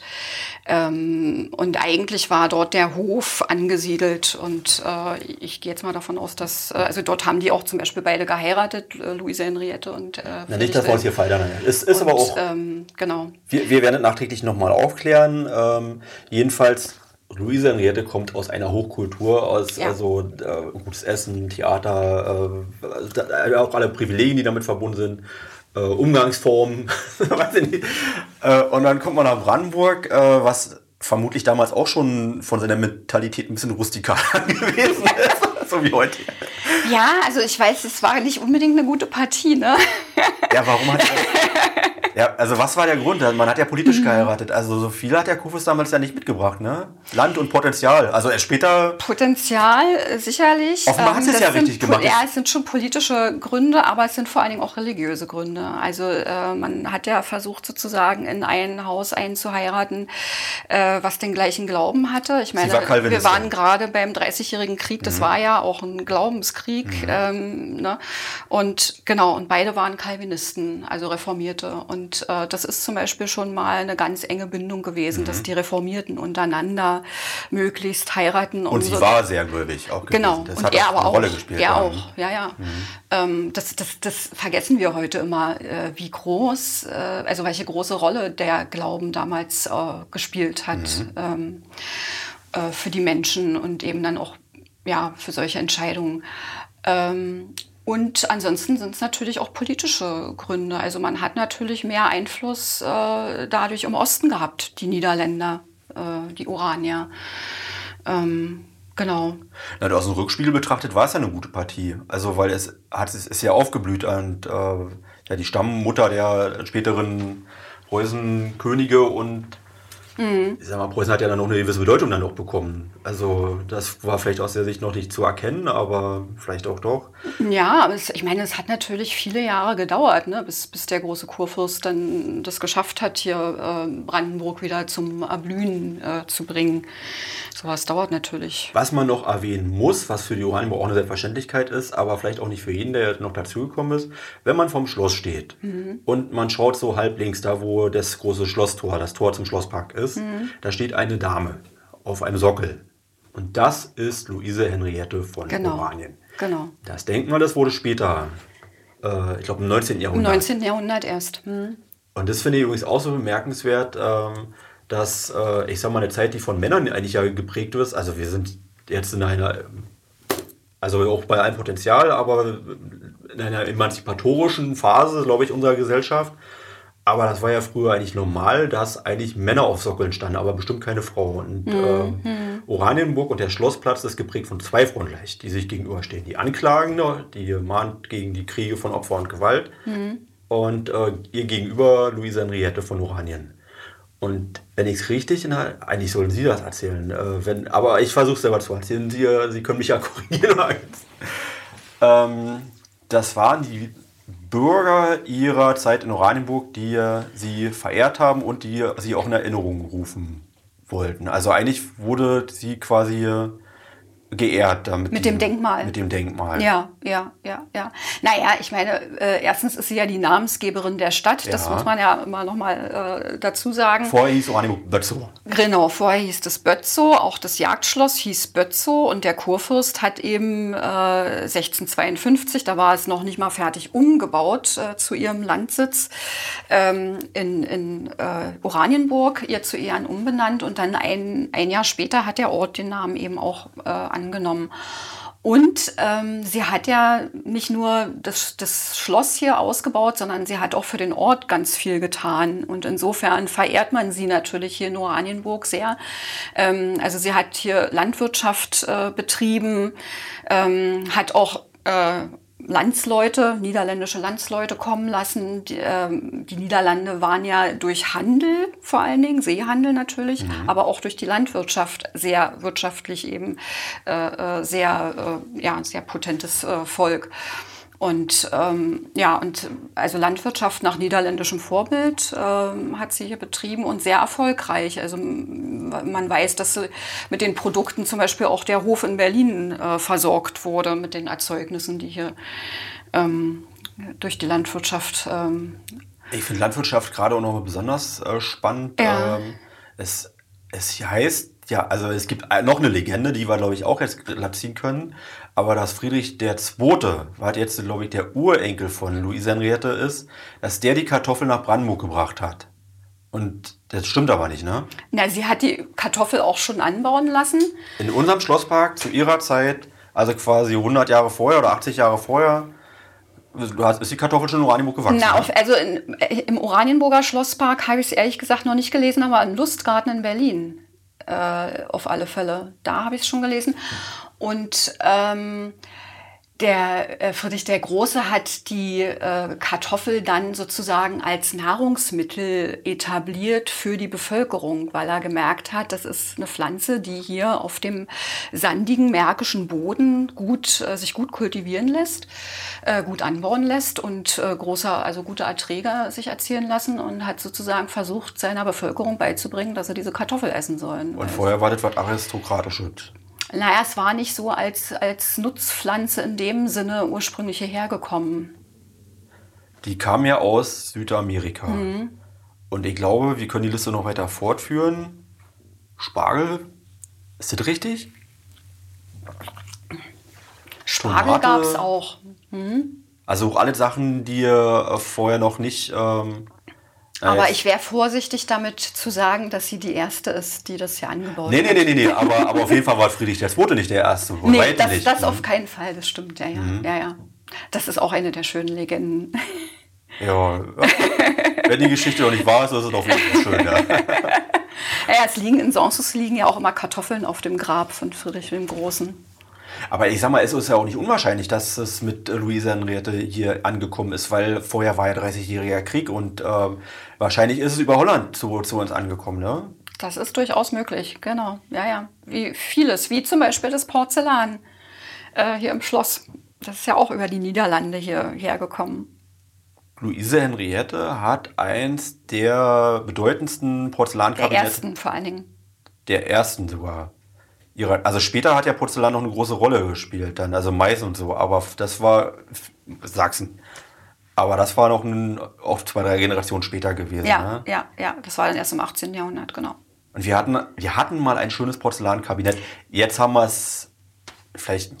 Ähm, und eigentlich war dort der Hof angesiedelt. Und äh, ich gehe jetzt mal davon aus, dass, also dort haben die auch zum Beispiel beide geheiratet, Luise Henriette und. Na, nicht, dass wir uns hier falsch Ist, ist und, aber auch. Ähm, ähm, genau. Wir, wir werden es nachträglich nochmal aufklären. Ähm, jedenfalls, Luise Henriette kommt aus einer Hochkultur, aus ja. also äh, gutes Essen, Theater, äh, auch alle Privilegien, die damit verbunden sind. Äh, Umgangsformen, weiß ich nicht. Äh, und dann kommt man nach Brandenburg, äh, was vermutlich damals auch schon von seiner Mentalität ein bisschen rustikal gewesen ist, so wie heute. Ja, also ich weiß, es war nicht unbedingt eine gute Partie, ne? Ja, warum hat er Ja, also was war der Grund? Man hat ja politisch mhm. geheiratet. Also so viel hat der Kufus damals ja nicht mitgebracht, ne? Land und Potenzial. Also erst später. Potenzial äh, sicherlich. Offenbar hat ähm, es ja richtig gemacht. Ja, es sind schon politische Gründe, aber es sind vor allen Dingen auch religiöse Gründe. Also äh, man hat ja versucht sozusagen in ein Haus einzuheiraten, äh, was den gleichen Glauben hatte. Ich meine, war wir waren gerade beim 30-jährigen Krieg. Das mhm. war ja auch ein Glaubenskrieg. Mhm. Ähm, ne? Und genau, und beide waren Calvinisten, also Reformierte. Und Und äh, das ist zum Beispiel schon mal eine ganz enge Bindung gewesen, mhm. dass die Reformierten untereinander möglichst heiraten. Und, und sie so. war sehr gläubig auch gewesen. Genau. Das und hat er aber eine auch. Rolle gespielt. Er auch, ja, ja. Mhm. Ähm, das, das, das vergessen wir heute immer, äh, wie groß, äh, also welche große Rolle der Glauben damals äh, gespielt hat mhm. ähm, äh, für die Menschen und eben dann auch ja, für solche Entscheidungen. Ähm, und ansonsten sind es natürlich auch politische Gründe. Also man hat natürlich mehr Einfluss äh, dadurch im Osten gehabt, die Niederländer, äh, die Oranier. Ähm, genau. Na, aus dem Rückspiegel betrachtet war es ja eine gute Partie. Also weil es hat es ist ja aufgeblüht und äh, ja die Stammmutter der späteren Preußenkönige und Mhm. Ich sag mal, Preußen hat ja dann auch eine gewisse Bedeutung dann noch bekommen. Also das war vielleicht aus der Sicht noch nicht zu erkennen, aber vielleicht auch doch. Ja, aber es, ich meine, es hat natürlich viele Jahre gedauert, ne, bis, bis der große Kurfürst dann das geschafft hat, hier äh, Brandenburg wieder zum Erblühen äh, zu bringen. Sowas dauert natürlich. Was man noch erwähnen muss, was für die Oranienburg auch eine Selbstverständlichkeit ist, aber vielleicht auch nicht für jeden, der noch dazugekommen ist, wenn man vom Schloss steht mhm. und man schaut so halb links, da wo das große Schlosstor, das Tor zum Schlosspark ist, ist, mhm. da steht eine Dame auf einem Sockel. Und das ist Luise Henriette von genau. Oranien. Genau. Das Denkmal, das wurde später, äh, ich glaube im 19. Jahrhundert. Im 19. Jahrhundert erst. Mhm. Und das finde ich übrigens auch so bemerkenswert, ähm, dass, äh, ich sage mal, eine Zeit, die von Männern eigentlich ja geprägt wird. Also wir sind jetzt in einer, also auch bei allem Potenzial, aber in einer emanzipatorischen Phase, glaube ich, unserer Gesellschaft. Aber das war ja früher eigentlich normal, dass eigentlich Männer auf Sockeln standen, aber bestimmt keine Frau. Und mhm. äh, Oranienburg und der Schlossplatz ist geprägt von zwei Frauen gleich, die sich gegenüberstehen. Die Anklagende, die mahnt gegen die Kriege von Opfer und Gewalt. Mhm. Und äh, ihr gegenüber Luisa Henriette von Oranien. Und wenn ich es richtig, in, eigentlich sollen Sie das erzählen. Äh, wenn, aber ich versuche es selber zu erzählen. Sie, Sie können mich ja korrigieren. ähm, das waren die Bürger ihrer Zeit in Oranienburg, die sie verehrt haben und die sie auch in Erinnerung rufen wollten. Also eigentlich wurde sie quasi geehrt damit. Mit dem Denkmal. Mit dem Denkmal. Ja, ja, ja, ja. Naja, ich meine, äh, erstens ist sie ja die Namensgeberin der Stadt. Ja. Das muss man ja immer nochmal äh, dazu sagen. Vorher hieß Oranienburg Bötzow. Genau, vorher hieß das Bötzow. Auch das Jagdschloss hieß Bötzow. Und der Kurfürst hat eben äh, 1652, da war es noch nicht mal fertig, umgebaut äh, zu ihrem Landsitz ähm, in, in äh, Oranienburg, ihr zu Ehren umbenannt. Und dann ein, ein Jahr später hat der Ort den Namen eben auch äh, angenommen. Und ähm, sie hat ja nicht nur das, das Schloss hier ausgebaut, sondern sie hat auch für den Ort ganz viel getan. Und insofern verehrt man sie natürlich hier in Oranienburg sehr. Ähm, also sie hat hier Landwirtschaft äh, betrieben, ähm, hat auch äh, Landsleute, niederländische Landsleute kommen lassen. Die, ähm, die, Niederlande waren ja durch Handel vor allen Dingen, Seehandel natürlich, mhm. aber auch durch die Landwirtschaft sehr wirtschaftlich eben äh, äh sehr, äh, ja, sehr potentes äh, Volk. Und ähm, ja, und also Landwirtschaft nach niederländischem Vorbild ähm, hat sie hier betrieben und sehr erfolgreich. Also man weiß, dass mit den Produkten zum Beispiel auch der Hof in Berlin äh, versorgt wurde mit den Erzeugnissen, die hier ähm, durch die Landwirtschaft. Ähm, ich finde Landwirtschaft gerade auch noch besonders äh, spannend. Ja. Ähm, es, es heißt ja, also es gibt noch eine Legende, die wir, glaube ich, auch jetzt ziehen können. Aber dass Friedrich der Zweite, was jetzt, glaube ich, der Urenkel von Luise Henriette ist, dass der die Kartoffel nach Brandenburg gebracht hat. Und das stimmt aber nicht, ne? Na, sie hat die Kartoffel auch schon anbauen lassen. In unserem Schlosspark zu ihrer Zeit, also quasi 100 Jahre vorher oder 80 Jahre vorher, ist die Kartoffel schon in Oranienburg gewachsen? Na, auf, also in, im Oranienburger Schlosspark habe ich es ehrlich gesagt noch nicht gelesen, aber im Lustgarten in Berlin äh, auf alle Fälle. Da habe ich es schon gelesen. Und ähm, der äh, Friedrich der Große hat die äh, Kartoffel dann sozusagen als Nahrungsmittel etabliert für die Bevölkerung, weil er gemerkt hat, das ist eine Pflanze, die hier auf dem sandigen märkischen Boden gut äh, sich gut kultivieren lässt, äh, gut anbauen lässt und äh, große, also gute Erträge sich erzielen lassen und hat sozusagen versucht, seiner Bevölkerung beizubringen, dass sie diese Kartoffel essen sollen. Und vorher war das was aristokratisches. Naja, es war nicht so als, als Nutzpflanze in dem Sinne ursprünglich hierher gekommen. Die kam ja aus Südamerika. Und ich glaube, wir können die Liste noch weiter fortführen. Spargel, ist das richtig? Spargel gab es auch. Also auch alle Sachen, die ihr vorher noch nicht. Ähm, Aber äh, ich wäre vorsichtig damit zu sagen, dass sie die erste ist, die das hier angebaut Nee, hat. nee, nee, nee, nee. Aber, aber auf jeden Fall war Friedrich der Zweite nicht der Erste. Nee, das, nicht. das auf keinen Fall, das stimmt, ja, ja. ja, ja. Das ist auch eine der schönen Legenden. Ja, wenn die Geschichte noch nicht wahr ist, ist es auf jeden Fall schön. Ja. Ja, es liegen in Sansus liegen ja auch immer Kartoffeln auf dem Grab von Friedrich dem Großen. Aber ich sag mal, es ist ja auch nicht unwahrscheinlich, dass es mit Luisa Henriette hier angekommen ist, weil vorher war ja 30-jähriger Krieg und ähm, wahrscheinlich ist es über Holland zu, zu uns angekommen, ne? Das ist durchaus möglich, genau. Ja, ja. Wie vieles, wie zum Beispiel das Porzellan äh, hier im Schloss. Das ist ja auch über die Niederlande hier hergekommen. Luise Henriette hat eins der bedeutendsten Der Porzellankabinette ersten vor allen Dingen. der ersten sogar. Ihre, also später hat ja Porzellan noch eine große Rolle gespielt, dann, also Mais und so, aber das war Sachsen. Aber das war noch ein, auch zwei, drei Generationen später gewesen. Ja, Ne? ja, ja. Das war dann erst im 18. Jahrhundert, genau. Und wir hatten, wir hatten mal ein schönes Porzellankabinett. Jetzt haben wir es vielleicht.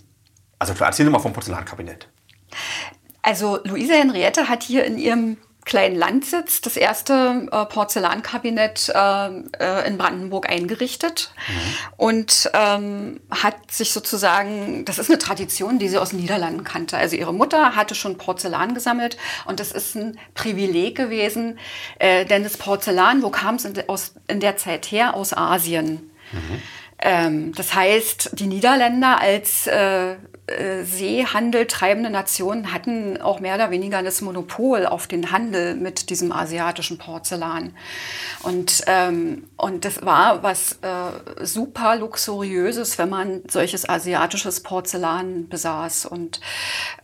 Also erzähl mal vom Porzellankabinett. Also Luise Henriette hat hier in ihrem kleinen Landsitz das erste äh, Porzellankabinett äh, äh, in Brandenburg eingerichtet und ähm, hat sich sozusagen, das ist eine Tradition, die sie aus den Niederlanden kannte. Also ihre Mutter hatte schon Porzellan gesammelt und das ist ein Privileg gewesen, äh, denn das Porzellan, wo kam es in, aus- in der Zeit her? Aus Asien. Ähm, das heißt, die Niederländer als äh, äh, Seehandel treibende Nation hatten auch mehr oder weniger das Monopol auf den Handel mit diesem asiatischen Porzellan. Und, ähm, und das war was äh, super luxuriöses, wenn man solches asiatisches Porzellan besaß. Und,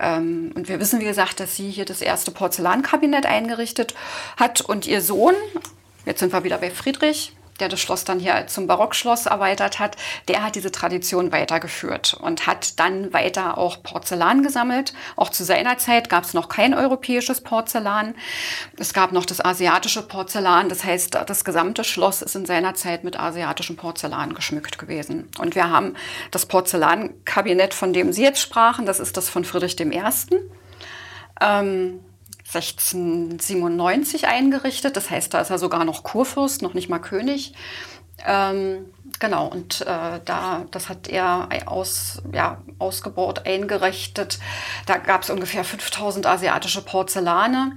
ähm, und wir wissen, wie gesagt, dass sie hier das erste Porzellankabinett eingerichtet hat und ihr Sohn, jetzt sind wir wieder bei Friedrich, der das Schloss dann hier zum Barockschloss erweitert hat, der hat diese Tradition weitergeführt und hat dann weiter auch Porzellan gesammelt. Auch zu seiner Zeit gab es noch kein europäisches Porzellan. Es gab noch das asiatische Porzellan. Das heißt, das gesamte Schloss ist in seiner Zeit mit asiatischem Porzellan geschmückt gewesen. Und wir haben das Porzellankabinett, von dem Sie jetzt sprachen, das ist das von Friedrich I. Ähm, 1697 eingerichtet. Das heißt, da ist er sogar noch Kurfürst, noch nicht mal König. Ähm, genau, und äh, da, das hat er aus, ja, ausgebaut, eingerichtet. Da gab es ungefähr 5000 asiatische Porzellane.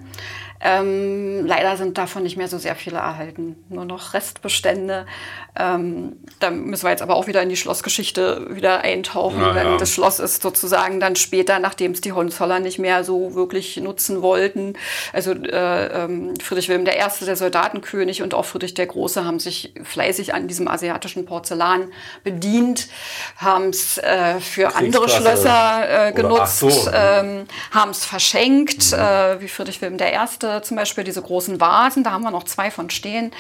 Ähm, leider sind davon nicht mehr so sehr viele erhalten, nur noch Restbestände. Ähm, da müssen wir jetzt aber auch wieder in die Schlossgeschichte wieder eintauchen, Ja, denn ja. das Schloss ist sozusagen dann später, nachdem es die Hohenzollern nicht mehr so wirklich nutzen wollten. Also äh, ähm, Friedrich Wilhelm I., der Soldatenkönig und auch Friedrich der Große haben sich fleißig an diesem asiatischen Porzellan bedient, haben es äh, für andere Schlösser äh, genutzt, so. ähm, haben es verschenkt, äh, wie Friedrich Wilhelm I. zum Beispiel diese großen Vasen, da haben wir noch zwei von stehen,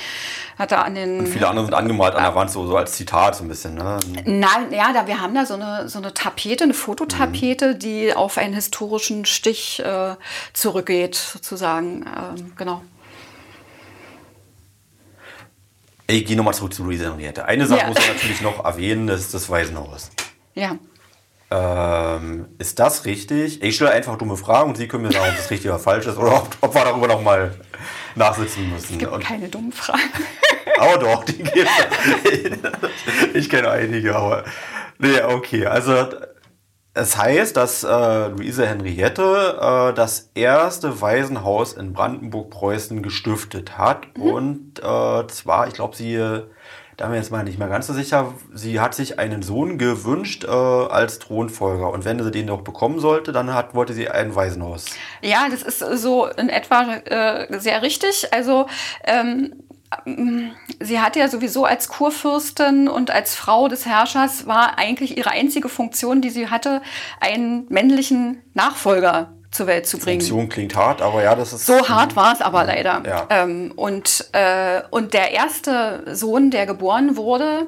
hat er an den Viele andere sind angemalt an der Wand, so, so als Zitat so ein bisschen. Ne? Na, ja, da, wir haben da so eine, so eine Tapete, eine Fototapete, die auf einen historischen Stich äh, zurückgeht, sozusagen. Ähm, genau. Ich gehe nochmal zurück zu Luise Henriette. Eine Sache Ja. muss man natürlich noch erwähnen, das ist das Waisenhaus. Ja. Ähm, ist das richtig? Ich stelle einfach dumme Fragen und Sie können mir sagen, ob das richtig oder falsch ist oder ob, ob wir darüber nochmal nachsitzen müssen. Es gibt Und, keine dummen Fragen. aber doch, die gibt es. Ich kenne einige, aber. Nee, okay. Also, es heißt, dass äh, Luise Henriette äh, das erste Waisenhaus in Brandenburg-Preußen gestiftet hat. Und äh, zwar, ich glaube, sie, da ich jetzt mal nicht mehr ganz so sicher, sie hat sich einen Sohn gewünscht äh, als Thronfolger. Und wenn sie den noch bekommen sollte, dann hat, wollte sie ein Waisenhaus. Ja, das ist so in etwa äh, sehr richtig. Also ähm, sie hatte ja sowieso als Kurfürstin und als Frau des Herrschers war eigentlich ihre einzige Funktion, die sie hatte, einen männlichen Nachfolger zur Welt zu bringen. Funktion klingt hart, aber ja, das ist. So hart war es aber leider. Ja. Ähm, und, äh, und der erste Sohn, der geboren wurde,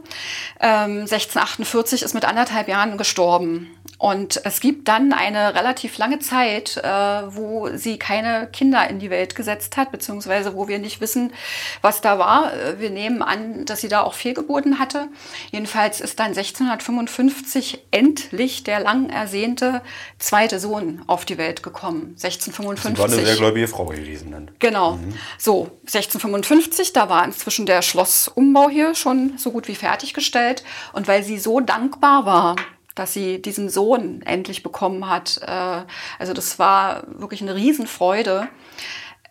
ähm, 1648, ist mit anderthalb Jahren gestorben. Und es gibt dann eine relativ lange Zeit, äh, wo sie keine Kinder in die Welt gesetzt hat, beziehungsweise wo wir nicht wissen, was da war. Äh, wir nehmen an, dass sie da auch Fehlgeburten hatte. Jedenfalls ist dann 1655 endlich der lang ersehnte zweite Sohn auf die Welt gekommen. 1655. Sie war eine sehr gläubige Frau gewesen dann. Genau. Mhm. So, 1655, da war inzwischen der Schlossumbau hier schon so gut wie fertiggestellt. Und weil sie so dankbar war, dass sie diesen Sohn endlich bekommen hat. Äh, also das war wirklich eine Riesenfreude.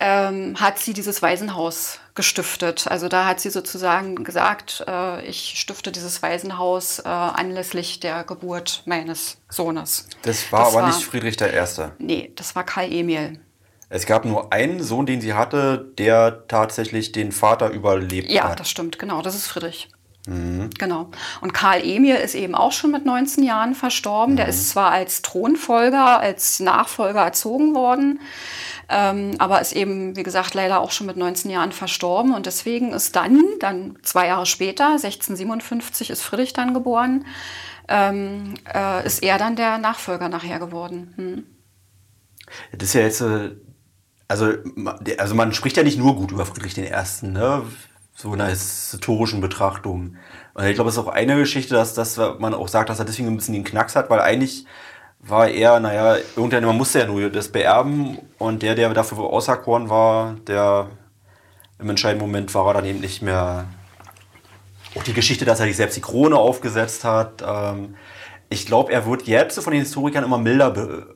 Ähm, hat sie dieses Waisenhaus gestiftet. Also da hat sie sozusagen gesagt, äh, ich stifte dieses Waisenhaus äh, anlässlich der Geburt meines Sohnes. Das war das aber war, nicht Friedrich I. Nee, das war Karl Emil. Es gab nur einen Sohn, den sie hatte, der tatsächlich den Vater überlebt ja, hat. Ja, das stimmt, genau, das ist Friedrich. Mhm. Genau. Und Karl Emil ist eben auch schon mit 19 Jahren verstorben. Mhm. Der ist zwar als Thronfolger, als Nachfolger erzogen worden, ähm, aber ist eben, wie gesagt, leider auch schon mit 19 Jahren verstorben. Und deswegen ist dann, dann zwei Jahre später, 1657 ist Friedrich dann geboren, ähm, äh, ist er dann der Nachfolger nachher geworden. Hm. Das ist ja jetzt, äh, also, also man spricht ja nicht nur gut über Friedrich I., ne? So in einer historischen Betrachtung. Und ich glaube, es ist auch eine Geschichte, dass, dass man auch sagt, dass er deswegen ein bisschen den Knacks hat, weil eigentlich war er, naja, irgendwann, man musste ja nur das beerben und der, der dafür auserkoren war, der im entscheidenden Moment war er dann eben nicht mehr. Auch die Geschichte, dass er sich selbst die Krone aufgesetzt hat. Ähm, ich glaube, er wird jetzt von den Historikern immer milder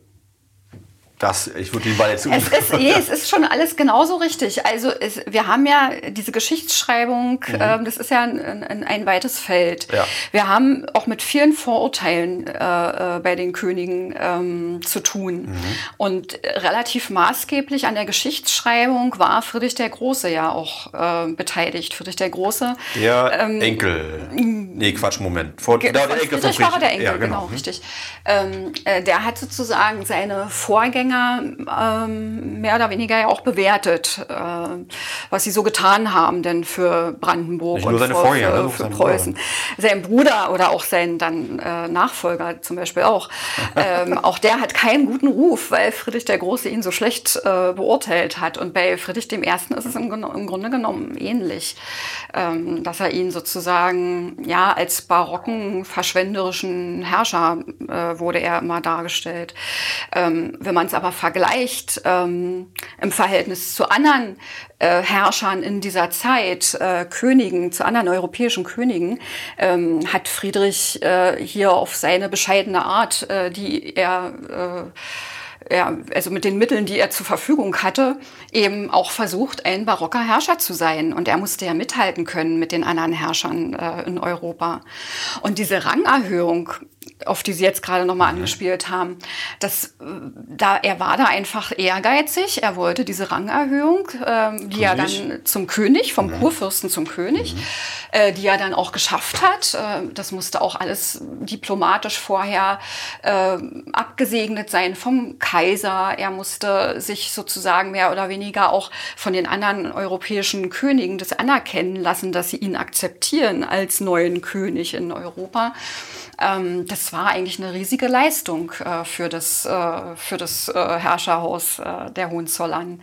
das, ich würde den Ball jetzt es ist, nee, es ist schon alles genauso richtig. Also es, wir haben ja diese Geschichtsschreibung, mhm. ähm, das ist ja ein, ein, ein weites Feld. Ja. Wir haben auch mit vielen Vorurteilen äh, äh, bei den Königen ähm, zu tun. Mhm. Und relativ maßgeblich an der Geschichtsschreibung war Friedrich der Große ja auch äh, beteiligt. Friedrich der Große. Der ähm, Enkel. Nee, Quatsch, Moment. Vor, der, der Enkel Friedrich war der Enkel, ja, genau, genau, richtig. Ähm, äh, der hat sozusagen seine Vorgänger Anhänger ähm, mehr oder weniger ja auch bewertet, äh, was sie so getan haben denn für Brandenburg Nicht und für, Vorgänger, für, für Preußen. Bruder. Sein Bruder oder auch sein dann äh, Nachfolger zum Beispiel auch. ähm, auch der hat keinen guten Ruf, weil Friedrich der Große ihn so schlecht äh, beurteilt hat. Und bei Friedrich dem Ersten ist es im, im Grunde genommen ähnlich, ähm, dass er ihn sozusagen ja als barocken, verschwenderischen Herrscher äh, wurde er immer dargestellt. Ähm, wenn man es aber vergleicht ähm, im Verhältnis zu anderen äh, Herrschern in dieser Zeit, äh, Königen, zu anderen europäischen Königen, ähm, hat Friedrich äh, hier auf seine bescheidene Art, äh, die er äh, ja, also mit den Mitteln, die er zur Verfügung hatte, eben auch versucht, ein barocker Herrscher zu sein. Und er musste ja mithalten können mit den anderen Herrschern äh, in Europa. Und diese Rangerhöhung, auf die Sie jetzt gerade nochmal angespielt haben, das, äh, da, er war da einfach ehrgeizig. Er wollte diese Rangerhöhung, äh, die er dann zum König, vom mhm. Kurfürsten zum König, mhm. äh, die er dann auch geschafft hat. Äh, das musste auch alles diplomatisch vorher äh, abgesegnet sein vom Kaiser. Er musste sich sozusagen mehr oder weniger auch von den anderen europäischen Königen das anerkennen lassen, dass sie ihn akzeptieren als neuen König in Europa. Ähm, das war eigentlich eine riesige Leistung äh, für das, äh, für das äh, Herrscherhaus äh, der Hohenzollern.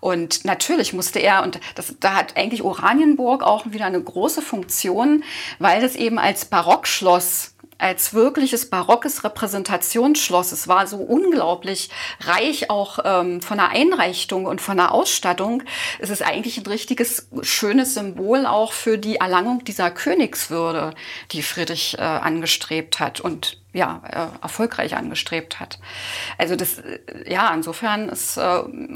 Und natürlich musste er, und das, da hat eigentlich Oranienburg auch wieder eine große Funktion, weil es eben als Barockschloss als wirkliches barockes Repräsentationsschloss. Es war so unglaublich reich auch ähm, von der Einrichtung und von der Ausstattung. Es ist eigentlich ein richtiges schönes Symbol auch für die Erlangung dieser Königswürde, die Friedrich äh, angestrebt hat und ja, äh, erfolgreich angestrebt hat. Also das, äh, ja, insofern ist äh,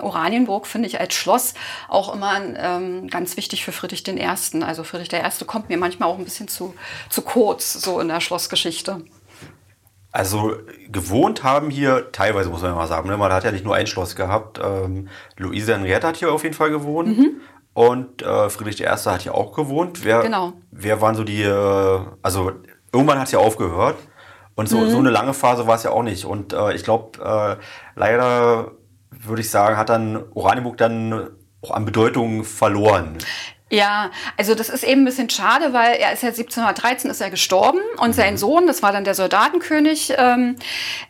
Oranienburg, finde ich, als Schloss auch immer ähm, ganz wichtig für Friedrich I. Also Friedrich I. kommt mir manchmal auch ein bisschen zu, zu kurz, so in der Schlossgeschichte. Also gewohnt haben hier, teilweise muss man mal sagen, ne? man hat ja nicht nur ein Schloss gehabt. Ähm, Luise Henriette hat hier auf jeden Fall gewohnt. Mhm. Und äh, Friedrich I. hat hier auch gewohnt. Wer, genau. wer waren so die, äh, also irgendwann hat es ja aufgehört. Und so, mhm. so eine lange Phase war es ja auch nicht. Und äh, ich glaube, äh, leider würde ich sagen, hat dann Oranienburg dann auch an Bedeutung verloren. Ja, also das ist eben ein bisschen schade, weil er ist ja 1713 ist er gestorben und sein Mhm. Sohn, das war dann der Soldatenkönig, ähm,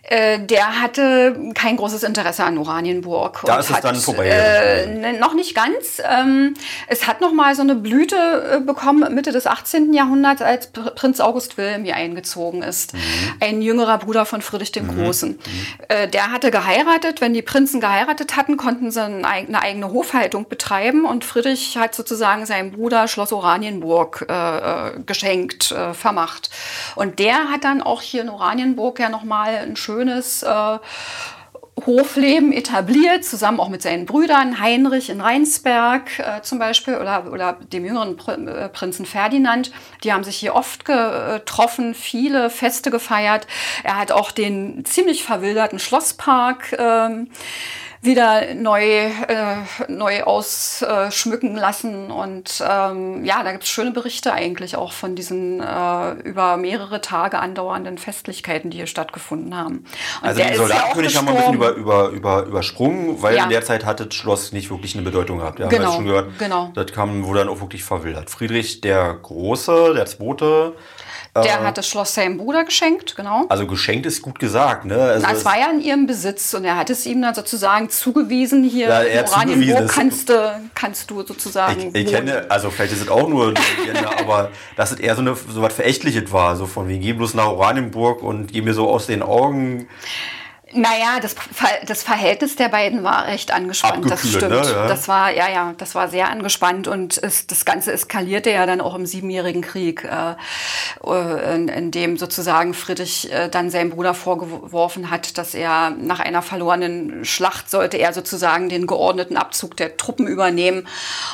äh, der hatte kein großes Interesse an Oranienburg. Da ist es hat, dann vorbei. Äh, ne, noch nicht ganz. Ähm, es hat noch mal so eine Blüte äh, bekommen Mitte des 18. Jahrhunderts, als Pr- Prinz August Wilhelm hier eingezogen ist. Mhm. Ein jüngerer Bruder von Friedrich dem Großen. Äh, der hatte geheiratet. Wenn die Prinzen geheiratet hatten, konnten sie eine eigene Hofhaltung betreiben und Friedrich hat sozusagen seinem Bruder Schloss Oranienburg äh, äh, geschenkt, äh, vermacht. Und der hat dann auch hier in Oranienburg ja noch mal ein schönes äh, Hofleben etabliert, zusammen auch mit seinen Brüdern, Heinrich in Rheinsberg äh, zum Beispiel oder, oder dem jüngeren Pr äh, Prinzen Ferdinand. Die haben sich hier oft getroffen, viele Feste gefeiert. Er hat auch den ziemlich verwilderten Schlosspark ähm, wieder neu, äh, neu ausschmücken lassen. Und ähm, ja, da gibt es schöne Berichte eigentlich auch von diesen äh, über mehrere Tage andauernden Festlichkeiten, die hier stattgefunden haben. Und Also den ist ja Soldatenkönig haben wir ein bisschen über, über, über, übersprungen, weil Ja. in der Zeit hatte das Schloss nicht wirklich eine Bedeutung gehabt. Ja, haben wir Genau, schon gehört. genau. Das kam, wurde dann auch wirklich verwildert. Friedrich der Große, der Zweite, Der hat das Schloss seinem Bruder geschenkt, genau. also geschenkt ist gut gesagt. Ne? Also Na, es war ja in ihrem Besitz und er hat es ihm dann sozusagen zugewiesen. Hier Ja, in Oranienburg kannst du, kannst du sozusagen. ich, ich kenne, also vielleicht ist es auch nur Legende, aber dass es eher so, eine, so was Verächtliches war. So von wegen, geh bloß nach Oranienburg und geh mir so aus den Augen. Naja, das, das Verhältnis der beiden war recht angespannt, das stimmt. ne? Ja. Das war, ja, ja, das war sehr angespannt und es, das Ganze eskalierte ja dann auch im Siebenjährigen Krieg, äh, äh, in, in dem sozusagen Friedrich äh, dann seinem Bruder vorgeworfen hat, dass er nach einer verlorenen Schlacht sollte er sozusagen den geordneten Abzug der Truppen übernehmen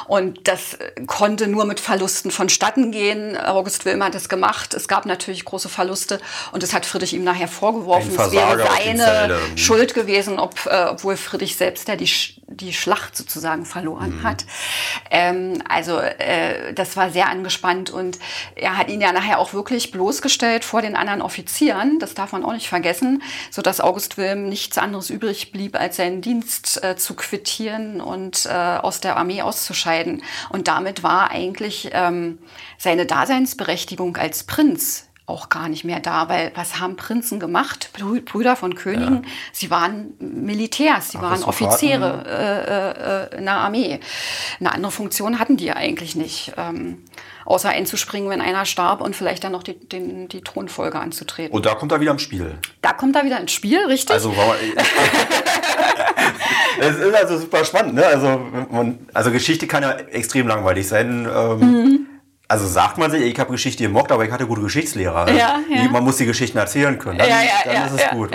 und das konnte nur mit Verlusten vonstatten gehen. August Wilhelm hat es gemacht. Es gab natürlich große Verluste und das hat Friedrich ihm nachher vorgeworfen. Es wäre seine Felde. Schuld gewesen, ob, äh, obwohl Friedrich selbst ja die, Sch die Schlacht sozusagen verloren hat. Ähm, also äh, das war sehr angespannt und er hat ihn ja nachher auch wirklich bloßgestellt vor den anderen Offizieren. Das darf man auch nicht vergessen, so dass August Wilhelm nichts anderes übrig blieb, als seinen Dienst äh, zu quittieren und äh, aus der Armee auszuscheiden. Und damit war eigentlich ähm, seine Daseinsberechtigung als Prinz auch gar nicht mehr da, weil was haben Prinzen gemacht? Brü- Brüder von Königen, sie waren Militärs, sie waren Aristokraten. Offiziere äh, äh, in der Armee. Eine andere Funktion hatten die ja eigentlich nicht, ähm, außer einzuspringen, wenn einer starb und vielleicht dann noch die, den, die Thronfolge anzutreten. Und da kommt er wieder im Spiel. da kommt er wieder ins Spiel, richtig? Also, war- es ist also super spannend, ne? Also, man, also Geschichte kann ja extrem langweilig sein. Ähm, Mhm. Also sagt man sich, ich habe Geschichte gemockt, aber ich hatte gute Geschichtslehrer. Ja, ja. Man muss die Geschichten erzählen können. Dann, Ja, ja, dann ja, ist es gut.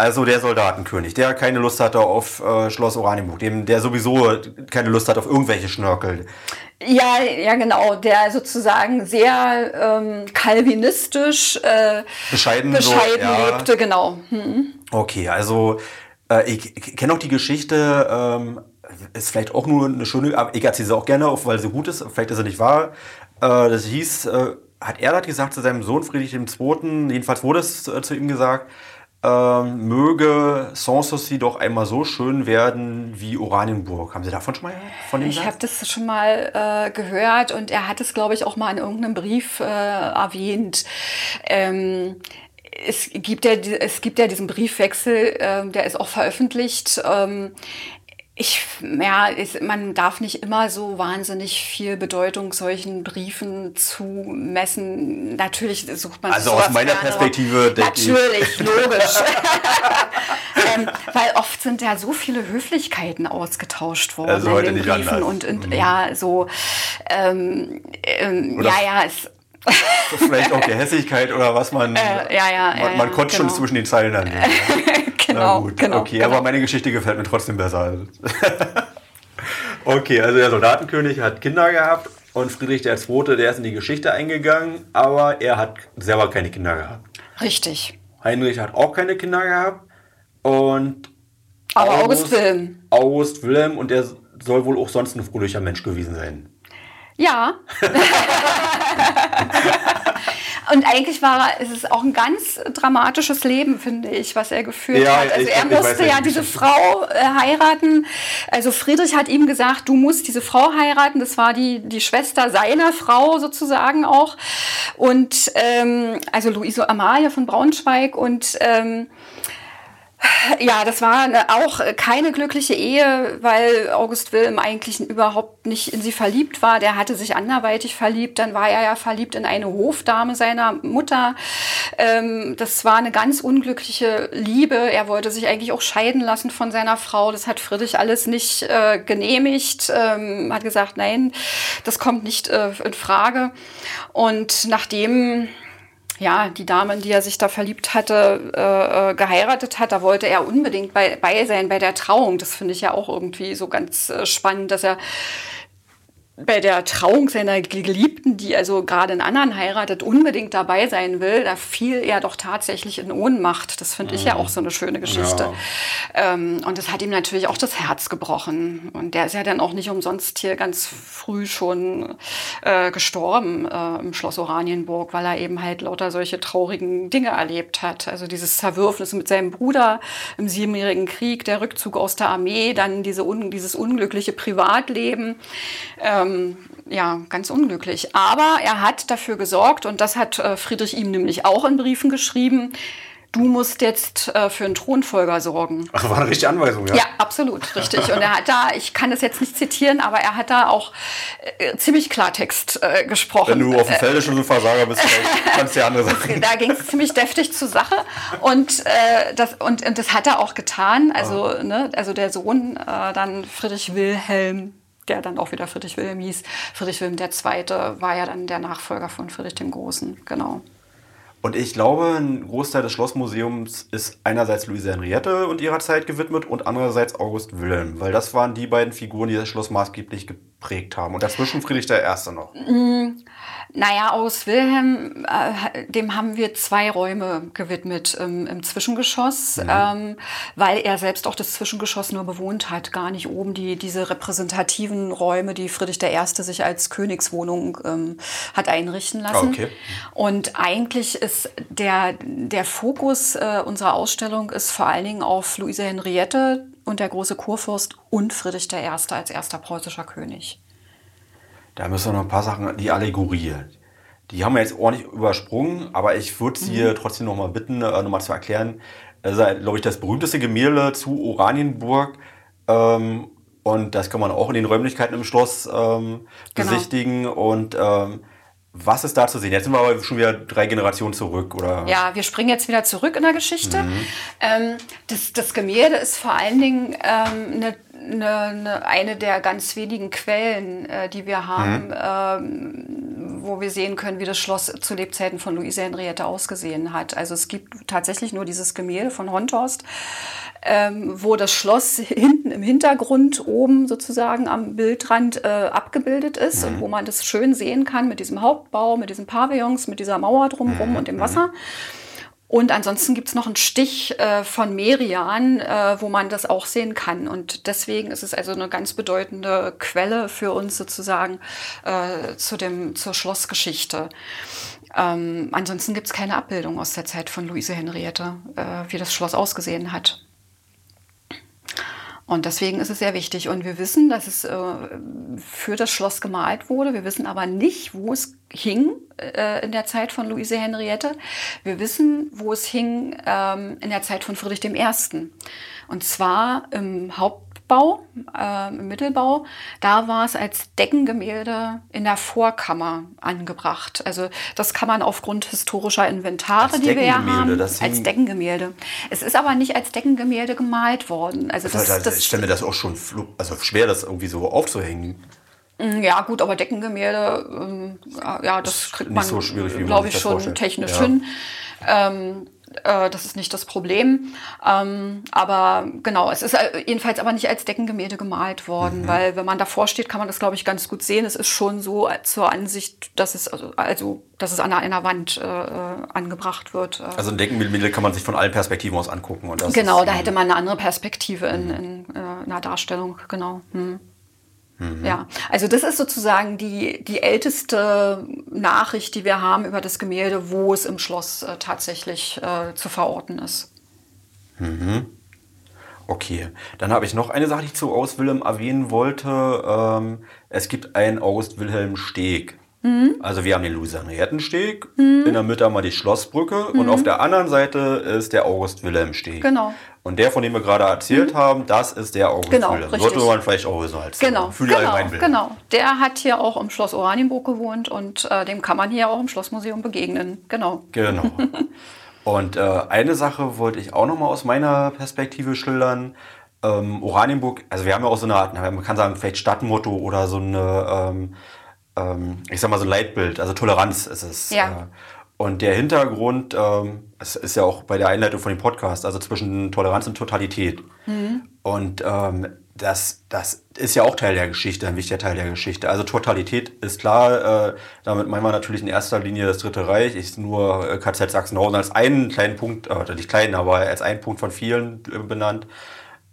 Also der Soldatenkönig, der keine Lust hatte auf äh, Schloss Oranienburg, dem, der sowieso keine Lust hat auf irgendwelche Schnörkel. Ja, ja, genau, der sozusagen sehr ähm, kalvinistisch äh, Bescheiden, bescheiden so, lebte, genau. Hm. Okay, also äh, ich, ich kenne auch die Geschichte, ähm, ist vielleicht auch nur eine schöne, aber ich erzähle sie auch gerne auf, weil sie gut ist, vielleicht ist sie nicht wahr. Äh, das hieß, äh, hat er das gesagt zu seinem Sohn Friedrich II., jedenfalls wurde es äh, zu ihm gesagt, ähm, möge Sanssouci doch einmal so schön werden wie Oranienburg. Haben Sie davon schon mal gehört? Von dem Ich habe das schon mal äh, gehört und er hat es, glaube ich, auch mal in irgendeinem Brief äh, erwähnt. Ähm, es gibt, ja, es gibt ja diesen Briefwechsel, ähm, der ist auch veröffentlicht. Ähm, ich, ja, es, man darf nicht immer so wahnsinnig viel Bedeutung solchen Briefen zumessen. Natürlich sucht man Also aus meiner Perspektive denke ich- Natürlich, logisch. ähm, weil oft sind ja so viele Höflichkeiten ausgetauscht worden Also in den nicht Briefen anders. und, und ja, so, ähm, ähm, ja, ja, es, Vielleicht auch Gehässigkeit oder was man. Äh, ja, ja, man, ja, man ja, konnte schon genau. zwischen den Zeilen dann genau, gut, genau. okay, genau. aber meine Geschichte gefällt mir trotzdem besser. okay, also der Soldatenkönig hat Kinder gehabt und Friedrich II., der ist in die Geschichte eingegangen, aber er hat selber keine Kinder gehabt. Richtig. Heinrich hat auch keine Kinder gehabt und Aber August Wilhelm. August Wilhelm und der soll wohl auch sonst ein fröhlicher Mensch gewesen sein. Ja. Und eigentlich war es ist auch ein ganz dramatisches Leben, finde ich, was er geführt Ja, hat. Also er weiß musste ja diese Frau äh, heiraten. Also Friedrich hat ihm gesagt, du musst diese Frau heiraten. Das war die, die Schwester seiner Frau sozusagen auch. Und ähm, also Luise Amalie von Braunschweig und ähm, ja, das war eine, auch keine glückliche Ehe, weil August Wilhelm eigentlich überhaupt nicht in sie verliebt war. Der hatte sich anderweitig verliebt. Dann war er ja verliebt in eine Hofdame seiner Mutter. Ähm, das war eine ganz unglückliche Liebe. Er wollte sich eigentlich auch scheiden lassen von seiner Frau. Das hat Friedrich alles nicht äh, genehmigt. Ähm, hat gesagt, nein, das kommt nicht äh, in Frage. Und nachdem ja, die Dame, in die er sich da verliebt hatte, äh, äh, geheiratet hat, da wollte er unbedingt bei, bei sein bei der Trauung. Das finde ich ja auch irgendwie so ganz äh, spannend, dass er bei der Trauung seiner Geliebten, die also gerade einen anderen heiratet, unbedingt dabei sein will, da fiel er doch tatsächlich in Ohnmacht. Das finde ich ja auch so eine schöne Geschichte. Ähm, und das hat ihm natürlich auch das Herz gebrochen. Und der ist ja dann auch nicht umsonst hier ganz früh schon äh, gestorben äh, im Schloss Oranienburg, weil er eben halt lauter solche traurigen Dinge erlebt hat. Also dieses Zerwürfnis mit seinem Bruder im Siebenjährigen Krieg, der Rückzug aus der Armee, dann diese un dieses unglückliche Privatleben. Ähm, ja, ganz unglücklich. Aber er hat dafür gesorgt, und das hat äh, Friedrich ihm nämlich auch in Briefen geschrieben, du musst jetzt äh, für einen Thronfolger sorgen. Ach, war eine richtige Anweisung, ja? Ja, absolut, richtig. Und er hat da, ich kann das jetzt nicht zitieren, aber er hat da auch äh, ziemlich Klartext äh, gesprochen. Wenn du auf dem Felde schon so ein Versager bist, vielleicht kannst du ja andere Sachen. da ging es ziemlich deftig zur Sache und, äh, das, und, und das hat er auch getan. Also, ne, also der Sohn, äh, dann Friedrich Wilhelm, der dann auch wieder Friedrich Wilhelm hieß, Friedrich Wilhelm II. war ja dann der Nachfolger von Friedrich dem Großen, genau. Und ich glaube, ein Großteil des Schlossmuseums ist einerseits Luise Henriette und ihrer Zeit gewidmet und andererseits August Wilhelm, weil das waren die beiden Figuren, die das Schloss maßgeblich geprägt haben. Und dazwischen Friedrich I. noch. Naja, August Wilhelm, äh, dem haben wir zwei Räume gewidmet im, im Zwischengeschoss, ähm, weil er selbst auch das Zwischengeschoss nur bewohnt hat, gar nicht oben die, diese repräsentativen Räume, die Friedrich I. sich als Königswohnung ähm, hat einrichten lassen. Okay. Und eigentlich ist der, der Fokus äh, unserer Ausstellung ist vor allen Dingen auf Luise Henriette und der große Kurfürst und Friedrich I. als erster preußischer König. Da müssen wir noch ein paar Sachen, die Allegorie. Die haben wir jetzt ordentlich übersprungen, aber ich würde Sie hier trotzdem noch mal bitten, äh, noch mal zu erklären. Das ist, glaube ich, das berühmteste Gemälde zu Oranienburg. Ähm, und das kann man auch in den Räumlichkeiten im Schloss ähm, Genau. besichtigen. Und ähm, was ist da zu sehen? Jetzt sind wir aber schon wieder drei Generationen zurück, oder? Ja, wir springen jetzt wieder zurück in der Geschichte. Ähm, das, das Gemälde ist vor allen Dingen ähm, eine, eine, eine, der ganz wenigen Quellen, äh, die wir haben, ähm, wo wir sehen können, wie das Schloss zu Lebzeiten von Luise Henriette ausgesehen hat. Also es gibt tatsächlich nur dieses Gemälde von Honthorst, ähm, wo das Schloss hinten im Hintergrund oben sozusagen am Bildrand äh, abgebildet ist und wo man das schön sehen kann mit diesem Hauptbau, mit diesen Pavillons, mit dieser Mauer drumherum und dem Wasser. Und ansonsten gibt es noch einen Stich äh, von Merian, äh, wo man das auch sehen kann. Und deswegen ist es also eine ganz bedeutende Quelle für uns sozusagen äh, zu dem, zur Schlossgeschichte. Ähm, ansonsten gibt es keine Abbildung aus der Zeit von Luise Henriette, äh, wie das Schloss ausgesehen hat. Und deswegen ist es sehr wichtig. Und wir wissen, dass es äh, für das Schloss gemalt wurde. Wir wissen aber nicht, wo es hing äh, in der Zeit von Luise Henriette. Wir wissen, wo es hing ähm, in der Zeit von Friedrich I. Und zwar im Hauptbau, äh, im Mittelbau. Da war es als Deckengemälde in der Vorkammer angebracht. Also das kann man aufgrund historischer Inventare, Als die wir ja haben, als Deckengemälde. Es ist aber nicht als Deckengemälde gemalt worden. Also das, Das, das, ich stelle mir das auch schon also schwer, das irgendwie so aufzuhängen. ja, gut, aber Deckengemälde, ähm, ja, das kriegt man, so glaube ich, schon technisch Ja. hin. Ähm, äh, das ist nicht das Problem. Ähm, aber genau, es ist äh, jedenfalls aber nicht als Deckengemälde gemalt worden, Mhm. weil wenn man davor steht, kann man das, glaube ich, ganz gut sehen. Es ist schon so zur Ansicht, dass es also, also dass es an einer Wand äh, äh, angebracht wird. Äh, Also ein Deckengemälde kann man sich von allen Perspektiven aus angucken. Und das genau, ist, da hätte man eine andere Perspektive in, in, äh, in der Darstellung, genau. Hm. Ja, also das ist sozusagen die, die älteste Nachricht, die wir haben über das Gemälde, wo es im Schloss äh, tatsächlich äh, zu verorten ist. Okay, dann habe ich noch eine Sache, die ich zu August Wilhelm erwähnen wollte. Ähm, es gibt einen August Wilhelm Steg. Mhm. Also wir haben den Louisianettensteg, in der Mitte haben wir die Schlossbrücke und auf der anderen Seite ist der August Wilhelm Steg. Mhm. Genau. Und der, von dem wir gerade erzählt haben, das ist der August Genau, richtig. Sollte man vielleicht auch so als Genau, die genau, Allgemeinbildung. genau. Der hat hier auch im Schloss Oranienburg gewohnt und äh, dem kann man hier auch im Schlossmuseum begegnen. Genau. Genau. Und äh, eine Sache wollte ich auch noch mal aus meiner Perspektive schildern. Ähm, Oranienburg, also wir haben ja auch so eine Art, man kann sagen, vielleicht Stadtmotto oder so eine, ähm, ähm, ich sag mal so ein Leitbild, also Toleranz ist es. Ja. Äh, und der Hintergrund, ähm, es ist ja auch bei der Einleitung von dem Podcast, also zwischen Toleranz und Totalität. Und ähm, das, das ist ja auch Teil der Geschichte, ein wichtiger Teil der Geschichte. Also Totalität ist klar, äh, damit meinen wir natürlich in erster Linie das Dritte Reich, ist nur äh, KZ Sachsenhausen als einen kleinen Punkt, äh, nicht kleinen, aber als einen Punkt von vielen äh, benannt.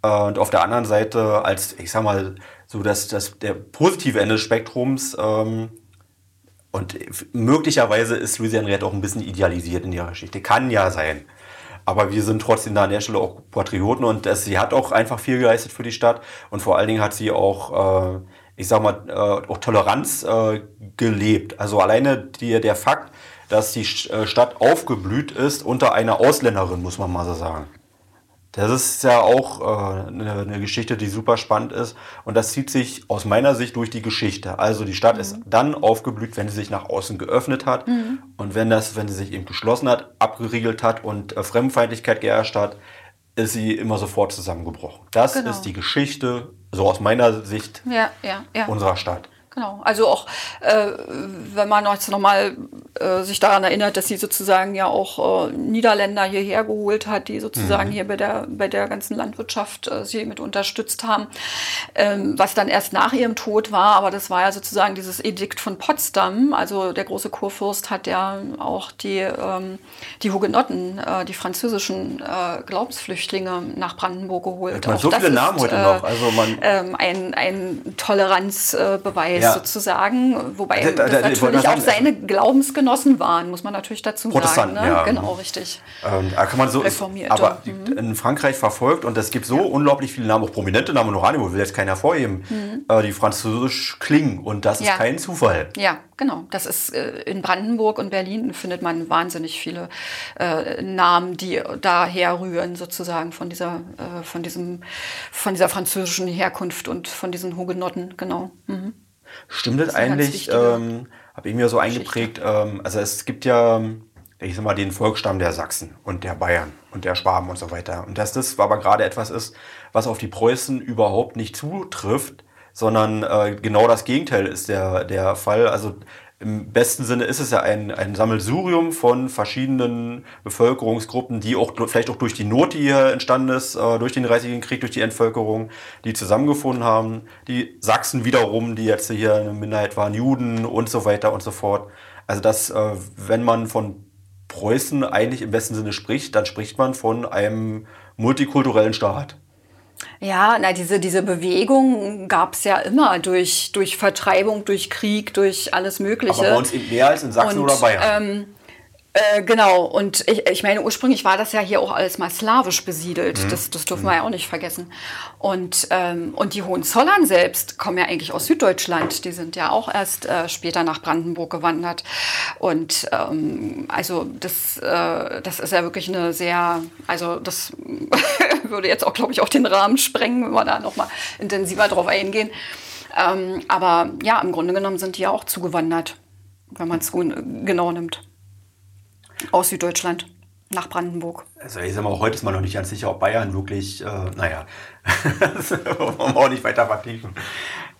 Äh, und auf der anderen Seite als, ich sag mal, so das, das, der positive Ende des Spektrums, ähm, und möglicherweise ist Louisiane Red auch ein bisschen idealisiert in ihrer Geschichte. Kann ja sein. Aber wir sind trotzdem da an der Stelle auch Patrioten und das, sie hat auch einfach viel geleistet für die Stadt. Und vor allen Dingen hat sie auch, äh, ich sag mal, äh, auch Toleranz äh, gelebt. Also alleine die, der Fakt, dass die äh, Stadt aufgeblüht ist unter einer Ausländerin, muss man mal so sagen. Das ist ja auch äh, eine, Geschichte, die super spannend ist. Und das zieht sich aus meiner Sicht durch die Geschichte. Also die Stadt ist dann aufgeblüht, wenn sie sich nach außen geöffnet hat. Und wenn das, wenn sie sich eben geschlossen hat, abgeriegelt hat und äh, Fremdenfeindlichkeit geherrscht hat, ist sie immer sofort zusammengebrochen. Das Genau. ist die Geschichte, so aus meiner Sicht, Ja, ja, ja. unserer Stadt. Genau. Also auch, äh, wenn man jetzt nochmal äh, sich daran erinnert, dass sie sozusagen ja auch äh, Niederländer hierher geholt hat, die sozusagen hier bei der, bei der ganzen Landwirtschaft äh, sie mit unterstützt haben, ähm, was dann erst nach ihrem Tod war, aber das war ja sozusagen dieses Edikt von Potsdam, also der große Kurfürst hat ja auch die, ähm, die Hugenotten, äh, die französischen äh, Glaubensflüchtlinge nach Brandenburg geholt. Man Auch so viele Namen ist, heute äh, noch. Also man, ähm, ein, ein Toleranzbeweis Ja. Sozusagen, wobei Da- da- da- das natürlich auch sagen, seine Glaubensgenossen waren, muss man natürlich dazu sagen. Protestanten, Ne? ja. Genau, richtig. Ähm, da kann man so, Reformierte. aber in Frankreich verfolgt und es gibt so unglaublich viele Namen, auch prominente Namen Oranienburg, will jetzt keiner hervorheben, äh, die französisch klingen und das ist Mhm. Ja. kein Zufall. Ja, genau. Das ist äh, in Brandenburg und Berlin findet man wahnsinnig viele äh, Namen, die daher rühren, sozusagen von dieser, äh, von diesem, von dieser französischen Herkunft und von diesen Hugenotten, genau. Mhm. Stimmt das ganz eigentlich? Ähm, Habe ich mir so eingeprägt. Ähm, also es gibt ja, ich sag mal, den Volksstamm der Sachsen und der Bayern und der Schwaben und so weiter. Und dass das aber gerade etwas ist, was auf die Preußen überhaupt nicht zutrifft, sondern äh, genau das Gegenteil ist der, der Fall. Also im besten Sinne ist es ja ein, ein Sammelsurium von verschiedenen Bevölkerungsgruppen, die auch vielleicht auch durch die Not, die hier entstanden ist, äh, durch den Dreißigjährigen Krieg, durch die Entvölkerung, die zusammengefunden haben. Die Sachsen wiederum, die jetzt hier eine Minderheit waren, Juden und so weiter und so fort. Also dass, äh, wenn man von Preußen eigentlich im besten Sinne spricht, dann spricht man von einem multikulturellen Staat. Ja, na, diese, diese Bewegung gab es ja immer durch, durch Vertreibung, durch Krieg, durch alles Mögliche. Aber bei uns eben mehr als in Sachsen Und, oder Bayern. Ähm, äh, genau, und ich, ich meine, ursprünglich war das ja hier auch alles mal slawisch besiedelt. Mhm. Das, das dürfen wir ja auch nicht vergessen. Und, ähm, und die Hohenzollern selbst kommen ja eigentlich aus Süddeutschland. Die sind ja auch erst äh, später nach Brandenburg gewandert. Und ähm, also das, äh, das ist ja wirklich eine sehr, also das würde jetzt auch, glaube ich, auch den Rahmen sprengen, wenn wir da nochmal intensiver drauf eingehen. Ähm, aber ja, im Grunde genommen sind die ja auch zugewandert, wenn man es genau nimmt. Aus Süddeutschland nach Brandenburg. Also ich sag mal, heute ist man noch nicht ganz sicher, ob Bayern wirklich, äh, naja, wollen wir auch nicht weiter vertiefen.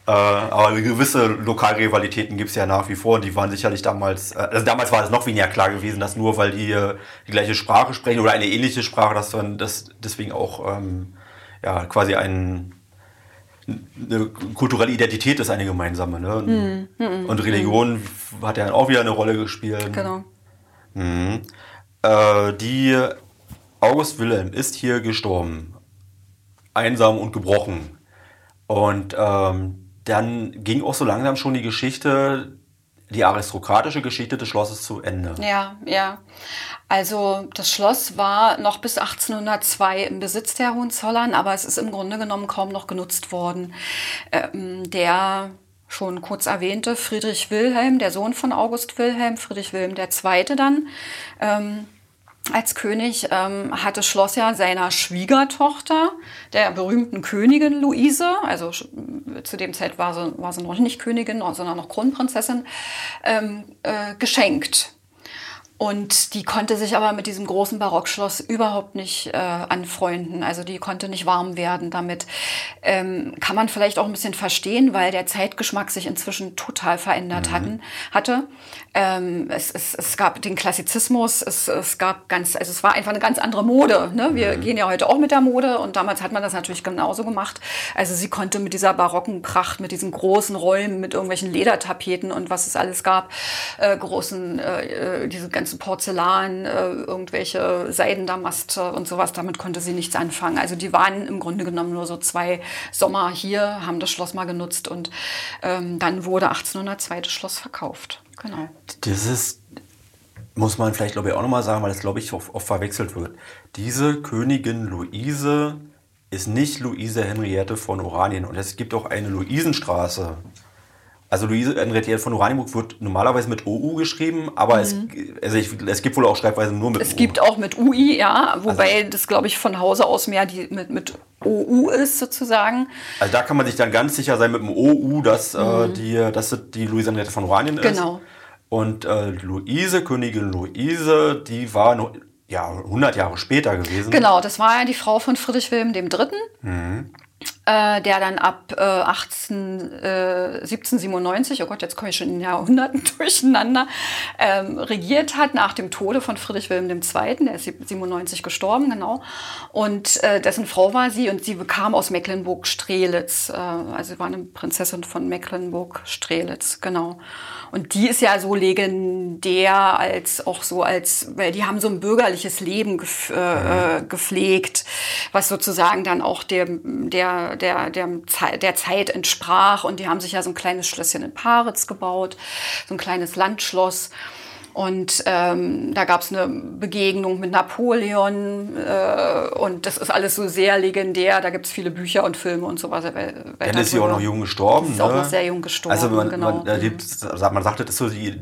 Äh, aber gewisse Lokalrivalitäten gibt es ja nach wie vor und die waren sicherlich damals, äh, also damals war es noch weniger klar gewesen, dass nur weil die äh, die gleiche Sprache sprechen oder eine ähnliche Sprache, dass dann das deswegen auch ähm, ja, quasi ein, eine kulturelle Identität ist, eine gemeinsame. Ne? und Religion hat ja auch wieder eine Rolle gespielt. Genau. Mhm. Äh, die August Wilhelm ist hier gestorben. Einsam und gebrochen. Und ähm, dann ging auch so langsam schon die Geschichte, die aristokratische Geschichte des Schlosses zu Ende. Ja, ja. Also das Schloss war noch bis 1802 im Besitz der Hohenzollern, aber es ist im Grunde genommen kaum noch genutzt worden. Ähm, der schon kurz erwähnte Friedrich Wilhelm, der Sohn von August Wilhelm, Friedrich Wilhelm II. dann, ähm, als König ähm, hatte Schloss ja seiner Schwiegertochter, der berühmten Königin Luise, also zu dem Zeit war sie, war sie noch nicht Königin, sondern noch Kronprinzessin, ähm, äh, geschenkt. Und die konnte sich aber mit diesem großen Barockschloss überhaupt nicht äh, anfreunden. Also die konnte nicht warm werden damit. Ähm, kann man vielleicht auch ein bisschen verstehen, weil der Zeitgeschmack sich inzwischen total verändert mhm. hatten, hatte. Ähm, es, es, es gab den Klassizismus, es, es gab ganz, also es war einfach eine ganz andere Mode. Ne? Wir mhm. gehen ja heute auch mit der Mode und damals hat man das natürlich genauso gemacht. Also sie konnte mit dieser barocken Pracht, mit diesen großen Räumen, mit irgendwelchen Ledertapeten und was es alles gab, äh, großen, äh, äh diese ganzen ganzen Porzellan, äh, irgendwelche Seidendamaste und sowas, damit konnte sie nichts anfangen. Also die waren im Grunde genommen nur so zwei Sommer hier, haben das Schloss mal genutzt und ähm, dann wurde 1802 das Schloss verkauft. Genau. Das ist, muss man vielleicht glaube ich auch nochmal sagen, weil das glaube ich oft, oft verwechselt wird. Diese Königin Luise ist nicht Luise Henriette von Oranien und es gibt auch eine Luisenstraße also Luise Henriette von Oranienburg wird normalerweise mit OU geschrieben, aber mhm. es, also ich, es gibt wohl auch Schreibweisen nur mit Es OU. gibt auch mit UI, ja, wobei also, das, glaube ich, von Hause aus mehr die mit, mit OU ist sozusagen. Also da kann man sich dann ganz sicher sein mit dem OU, dass, äh, mhm. äh, die, dass die Luise Henriette von Oranien ist. Genau. Und äh, Luise, Königin Luise, die war noch, ja, 100 Jahre später gewesen. Genau, das war ja die Frau von Friedrich Wilhelm III. Mhm äh, der dann ab äh, 18, äh, 1797, oh Gott, jetzt komme ich schon in Jahrhunderten durcheinander, ähm, regiert hat nach dem Tode von Friedrich Wilhelm II., der ist 97 gestorben, genau. Und äh, dessen Frau war sie und sie bekam aus Mecklenburg-Strelitz, äh, also sie war eine Prinzessin von Mecklenburg-Strelitz, genau. Und die ist ja so legendär als auch so als, weil die haben so ein bürgerliches Leben gef äh, mhm. gepflegt, was sozusagen dann auch der, der, der, der, der Zeit entsprach. Und die haben sich ja so ein kleines Schlösschen in Paritz gebaut, so ein kleines Landschloss. Und ähm, da gab es eine Begegnung mit Napoleon äh, und das ist alles so sehr legendär. Da gibt es viele Bücher und Filme und so weiter. Dann ist sie auch noch jung gestorben. Ist ne? auch noch sehr jung gestorben. Also man, genau. man, äh, man sagt, das ist so die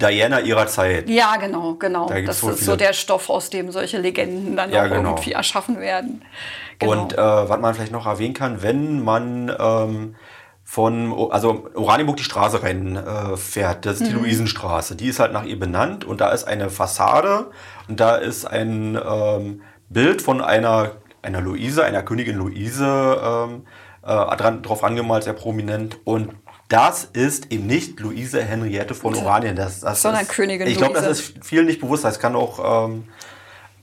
Diana ihrer Zeit. Ja, genau, genau. Da das ist so der Stoff, aus dem solche Legenden dann ja, auch genau. irgendwie erschaffen werden. Genau. Und äh, was man vielleicht noch erwähnen kann, wenn man ähm, von, also Oranienburg die Straße rein äh, fährt. Das ist die mhm. Luisenstraße. Die ist halt nach ihr benannt und da ist eine Fassade und da ist ein ähm, Bild von einer, einer Luise, einer Königin Luise ähm, äh, dran, drauf angemalt, sehr prominent. Und das ist eben nicht Luise Henriette von Oranien. Das, das Sondern ist, Königin Ich glaube, das ist vielen nicht bewusst. Das kann auch ähm, äh,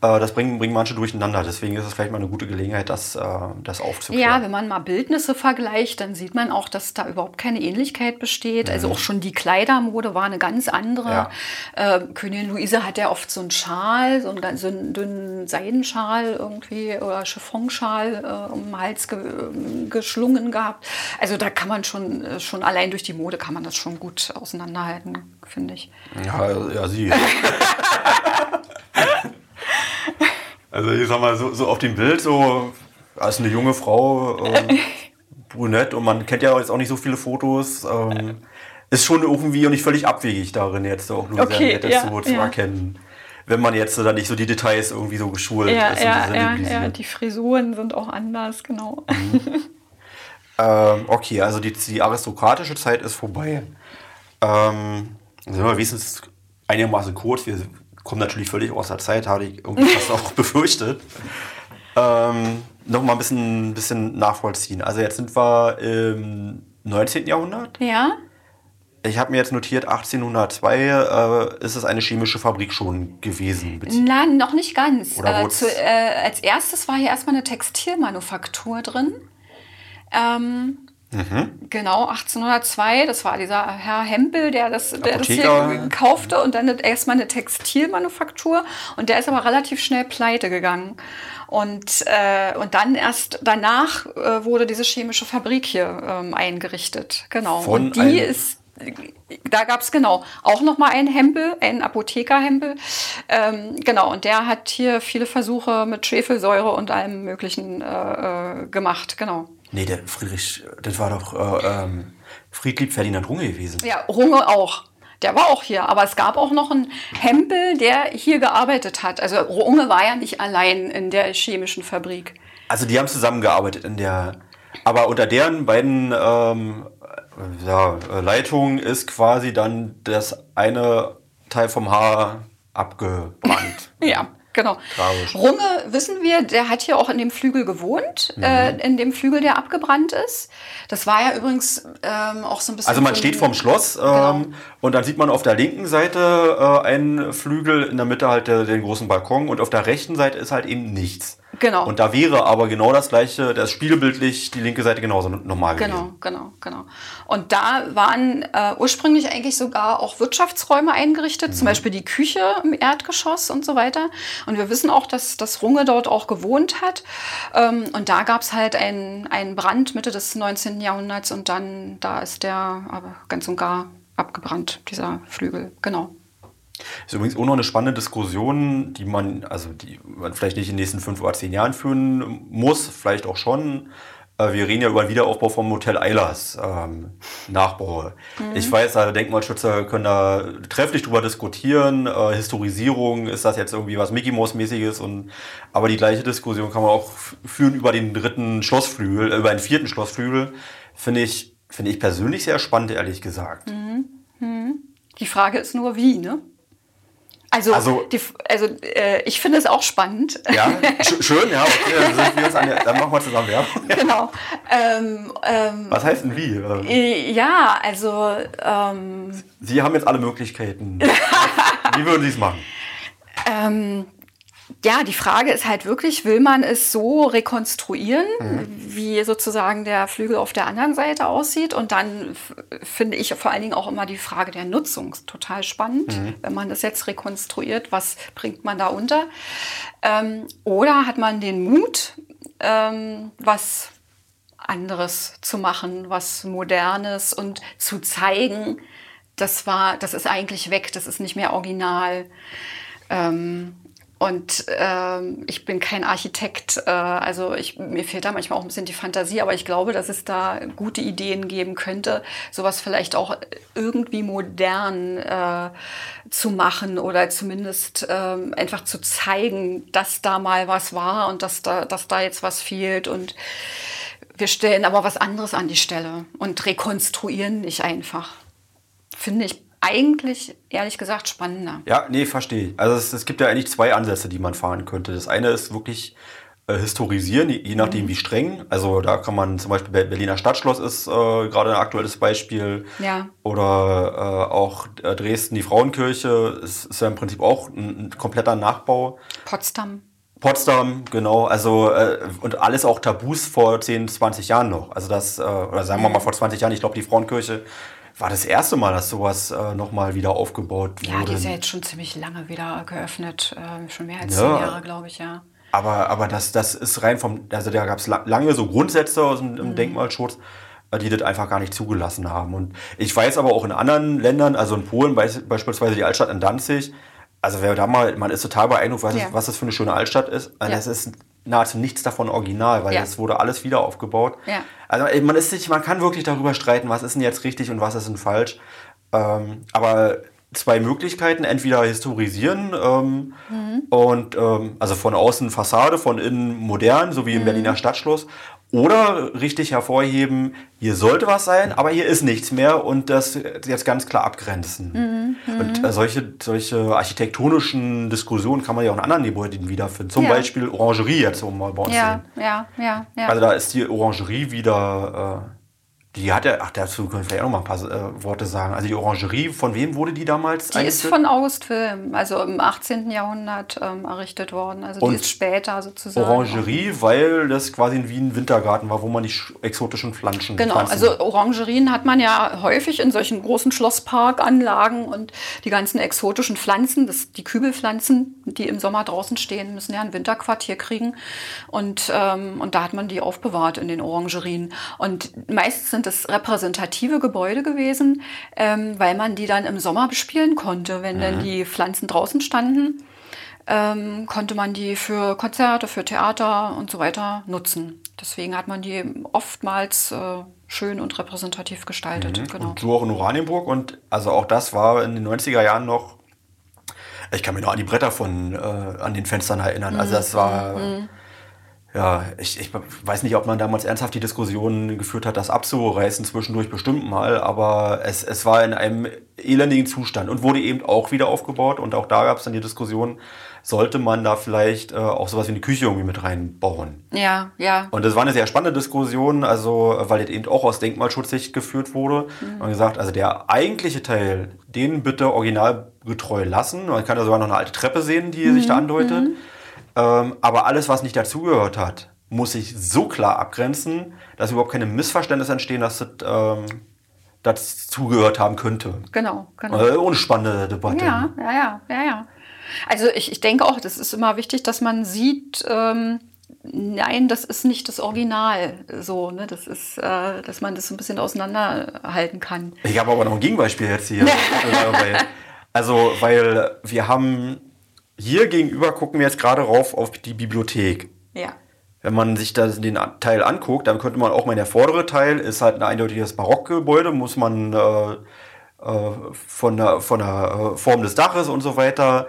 das bringen, bringen manche durcheinander. Deswegen ist es vielleicht mal eine gute Gelegenheit, das, äh, das aufzuklären. Ja, wenn man mal Bildnisse vergleicht, dann sieht man auch, dass da überhaupt keine Ähnlichkeit besteht. Also mhm. Also auch schon die Kleidermode war eine ganz andere. Ja. Äh, Königin Luise hat ja oft so einen Schal, so einen ganz so einen dünnen Seidenschal irgendwie oder Chiffonschal äh, um den Hals ge geschlungen gehabt. Also da kann man schon, äh, schon allein durch die Mode kann man das schon gut auseinanderhalten, finde ich. Ja, ja, sie. Also ich sag mal, so, so auf dem Bild, so als eine junge Frau, äh, brünett und man kennt ja jetzt auch nicht so viele Fotos. Ähm, ist schon irgendwie und nicht völlig abwegig darin, jetzt auch nur okay, sehr nett ja, so zu ja. erkennen. Wenn man jetzt dann nicht so die Details irgendwie so geschult ja, ist. Ja, ja, ja, die Frisuren sind auch anders, genau. Mhm. ähm, okay, also die, die, aristokratische Zeit ist vorbei. Ähm, sind wir wenigstens einigermaßen kurz. Wir kommt natürlich völlig aus der Zeit, hatte ich irgendwie fast auch befürchtet. Ähm, noch mal ein bisschen, bisschen nachvollziehen. Also jetzt sind wir im 19. Jahrhundert. Ja. Ich habe mir jetzt notiert, 1802 äh, ist es eine chemische Fabrik schon gewesen. Nein, noch nicht ganz. Äh, zu, äh, als erstes war hier erstmal eine Textilmanufaktur drin. Ähm, Mhm. Genau, 1802. Das war dieser Herr Hempel, der das, der das hier kaufte und dann erstmal eine Textilmanufaktur. Und der ist aber relativ schnell pleite gegangen. Und, äh, und dann erst danach äh, wurde diese chemische Fabrik hier ähm, eingerichtet. Genau. Von und die ist da gab es genau auch noch mal einen Hempel, einen Apothekerhempel. Ähm, genau, und der hat hier viele Versuche mit Schwefelsäure und allem Möglichen äh, äh gemacht. Genau. Nee, der Friedrich, das war doch äh, ähm, Friedlieb Ferdinand Runge gewesen. Ja, Runge auch. Der war auch hier. Aber es gab auch noch einen Hempel, der hier gearbeitet hat. Also Runge war ja nicht allein in der chemischen Fabrik. Also die haben zusammengearbeitet in der. Aber unter deren beiden ähm, ja, Leitungen ist quasi dann das eine Teil vom Haar abgebrannt. ja. Genau. Tragisch. Runge, wissen wir, der hat hier auch in dem Flügel gewohnt, mhm. äh, in dem Flügel, der abgebrannt ist. Das war ja übrigens ähm, auch so ein bisschen. Also man steht vorm Schloss ähm, genau. und dann sieht man auf der linken Seite äh, einen Flügel, in der Mitte halt der, den großen Balkon und auf der rechten Seite ist halt eben nichts. Genau. Und da wäre aber genau das gleiche, das spiegelbildlich die linke Seite genauso normal gewesen. Genau, genau, genau. Und da waren äh, ursprünglich eigentlich sogar auch Wirtschaftsräume eingerichtet, mhm. zum Beispiel die Küche im Erdgeschoss und so weiter. Und wir wissen auch, dass das Runge dort auch gewohnt hat. Ähm, und da gab es halt einen, einen Brand Mitte des 19. Jahrhunderts und dann, da ist der aber ganz und gar abgebrannt, dieser Flügel. Genau. Ist übrigens auch noch eine spannende Diskussion, die man, also die man vielleicht nicht in den nächsten fünf oder zehn Jahren führen muss, vielleicht auch schon. Äh, wir reden ja über den Wiederaufbau vom Hotel Eilers, ähm, Nachbau. Mhm. Ich weiß, also Denkmalschützer können da trefflich drüber diskutieren. Äh, Historisierung, ist das jetzt irgendwie was Mickey Mouse-mäßiges? Und, aber die gleiche Diskussion kann man auch führen über den dritten Schlossflügel, äh, über den vierten Schlossflügel. Finde ich, finde ich persönlich sehr spannend, ehrlich gesagt. Mhm. Mhm. Die Frage ist nur, wie, ne? Also, also, die, also äh, ich finde es auch spannend. Ja, schön, ja, okay, dann, sind wir jetzt an der, dann machen wir zusammen Werbung. Genau. Ähm, ähm, Was heißt denn wie? Äh, ja, also. Ähm, Sie haben jetzt alle Möglichkeiten. wie würden Sie es machen? Ja, die Frage ist halt wirklich, will man es so rekonstruieren, mhm. wie sozusagen der Flügel auf der anderen Seite aussieht? Und dann finde ich vor allen Dingen auch immer die Frage der Nutzung total spannend. Mhm. Wenn man das jetzt rekonstruiert, was bringt man da unter? Ähm, oder hat man den Mut, ähm, was anderes zu machen, was Modernes und zu zeigen, das war, das ist eigentlich weg, das ist nicht mehr original. Ähm, und ähm, ich bin kein Architekt, äh, also ich, mir fehlt da manchmal auch ein bisschen die Fantasie, aber ich glaube, dass es da gute Ideen geben könnte, sowas vielleicht auch irgendwie modern äh, zu machen oder zumindest ähm, einfach zu zeigen, dass da mal was war und dass da, dass da jetzt was fehlt und wir stellen aber was anderes an die Stelle und rekonstruieren nicht einfach. Finde ich eigentlich, ehrlich gesagt, spannender. Ja, nee, verstehe. Also es, es, gibt ja eigentlich zwei Ansätze, die man fahren könnte. Das eine ist wirklich äh, historisieren, je, je nachdem mhm. wie streng. Also da kann man zum Beispiel Berliner Stadtschloss ist äh, gerade ein aktuelles Beispiel. Ja. Oder äh, auch äh, Dresden, die Frauenkirche, ist, ist ja im Prinzip auch ein, ein kompletter Nachbau. Potsdam. Potsdam, genau, also äh, und alles auch Tabus vor 10, 20 Jahren noch. Also das, äh, oder sagen wir mal vor 20 Jahren, ich glaube, die Frauenkirche war das erste Mal, dass sowas äh, nochmal wieder aufgebaut wurde. Ja, die ist ja jetzt schon ziemlich lange wieder geöffnet. Äh, schon mehr als ja. zehn Jahre, glaube ich, ja. Aber, aber das, das ist rein vom, also da gab es lange so Grundsätze aus dem, mhm. Denkmalschutz, äh, die das einfach gar nicht zugelassen haben. Und ich weiß aber auch in anderen Ländern, also in Polen beispielsweise die Altstadt in Danzig, also wer da mal, man ist total beeindruckt, was, ja. das, was das für eine schöne Altstadt ist. Also ja. Das ist nahezu nichts davon original, weil ja. es wurde alles wieder aufgebaut. Ja. Also man ist nicht, man kann wirklich darüber streiten, was ist denn jetzt richtig und was ist denn falsch. Ähm, aber zwei Möglichkeiten, entweder historisieren ähm, mhm. und ähm, also von außen Fassade, von innen modern, so wie im mhm. Berliner Stadtschloss, oder richtig hervorheben, hier sollte was sein, aber hier ist nichts mehr und das jetzt ganz klar abgrenzen. Mhm, und äh, solche, solche architektonischen Diskussionen kann man ja auch in anderen Gebäuden wiederfinden. Zum ja. Beispiel Orangerie jetzt, um mal bei uns ja, ja, ja, ja. Also da ist die Orangerie wieder, äh, Die hat ja, ach, dazu können wir vielleicht auch noch mal ein paar äh, Worte sagen. Also die Orangerie, von wem wurde die damals Die ist von August Wilhelm, also im 18. Jahrhundert ähm, errichtet worden. Also Und die ist später sozusagen. Orangerie, weil das quasi wie ein Wintergarten war, wo man die sch- exotischen Pflanzen Genau, Pflanzen- also Orangerien hat man ja häufig in solchen großen Schlossparkanlagen und die ganzen exotischen Pflanzen, das, die Kübelpflanzen, die im Sommer draußen stehen, müssen ja ein Winterquartier kriegen und, ähm, und da hat man die aufbewahrt in den Orangerien. Und meistens sind es repräsentative Gebäude gewesen, ähm, weil man die dann im Sommer bespielen konnte, wenn dann die Pflanzen draußen standen ähm, konnte man die für Konzerte, für Theater und so weiter nutzen. Deswegen hat man die oftmals äh, schön und repräsentativ gestaltet. Genau. Und so auch in Oranienburg. Und also auch das war in den 90er Jahren noch. Ich kann mich noch an die Bretter von äh, an den Fenstern erinnern. Also das war. Ja, ich, ich weiß nicht, ob man damals ernsthaft die Diskussion geführt hat, das abzureißen zwischendurch bestimmt mal, aber es, es war in einem elendigen Zustand und wurde eben auch wieder aufgebaut und auch da gab es dann die Diskussion, sollte man da vielleicht äh, auch sowas wie eine Küche irgendwie mit reinbauen. Ja, ja. Und das war eine sehr spannende Diskussion, also weil das eben auch aus Denkmalschutzsicht geführt wurde. Mhm. Und gesagt, also der eigentliche Teil, den bitte originalgetreu lassen. Man kann da sogar noch eine alte Treppe sehen, die sich da Mhm. Ähm, aber alles, was nicht dazugehört hat, muss sich so klar abgrenzen, dass überhaupt keine Missverständnisse entstehen, dass das ähm, dazugehört haben könnte. Genau, genau. Äh, ohne spannende Debatte. Ja, ja, ja, ja, ja. Also ich, ich denke auch, das ist immer wichtig, dass man sieht, ähm, nein, das ist nicht das Original. So, ne? Das ist, äh, dass man das so ein bisschen auseinanderhalten kann. Ich habe aber noch ein Gegenbeispiel jetzt hier. Äh, also, weil wir haben hier gegenüber gucken wir jetzt gerade rauf auf die Bibliothek. Ja. Wenn man sich das, den Teil anguckt, dann könnte man auch mal, der vordere Teil ist halt ein eindeutiges Barockgebäude, muss man äh, äh, von, der, von der äh, Form des Daches und so weiter.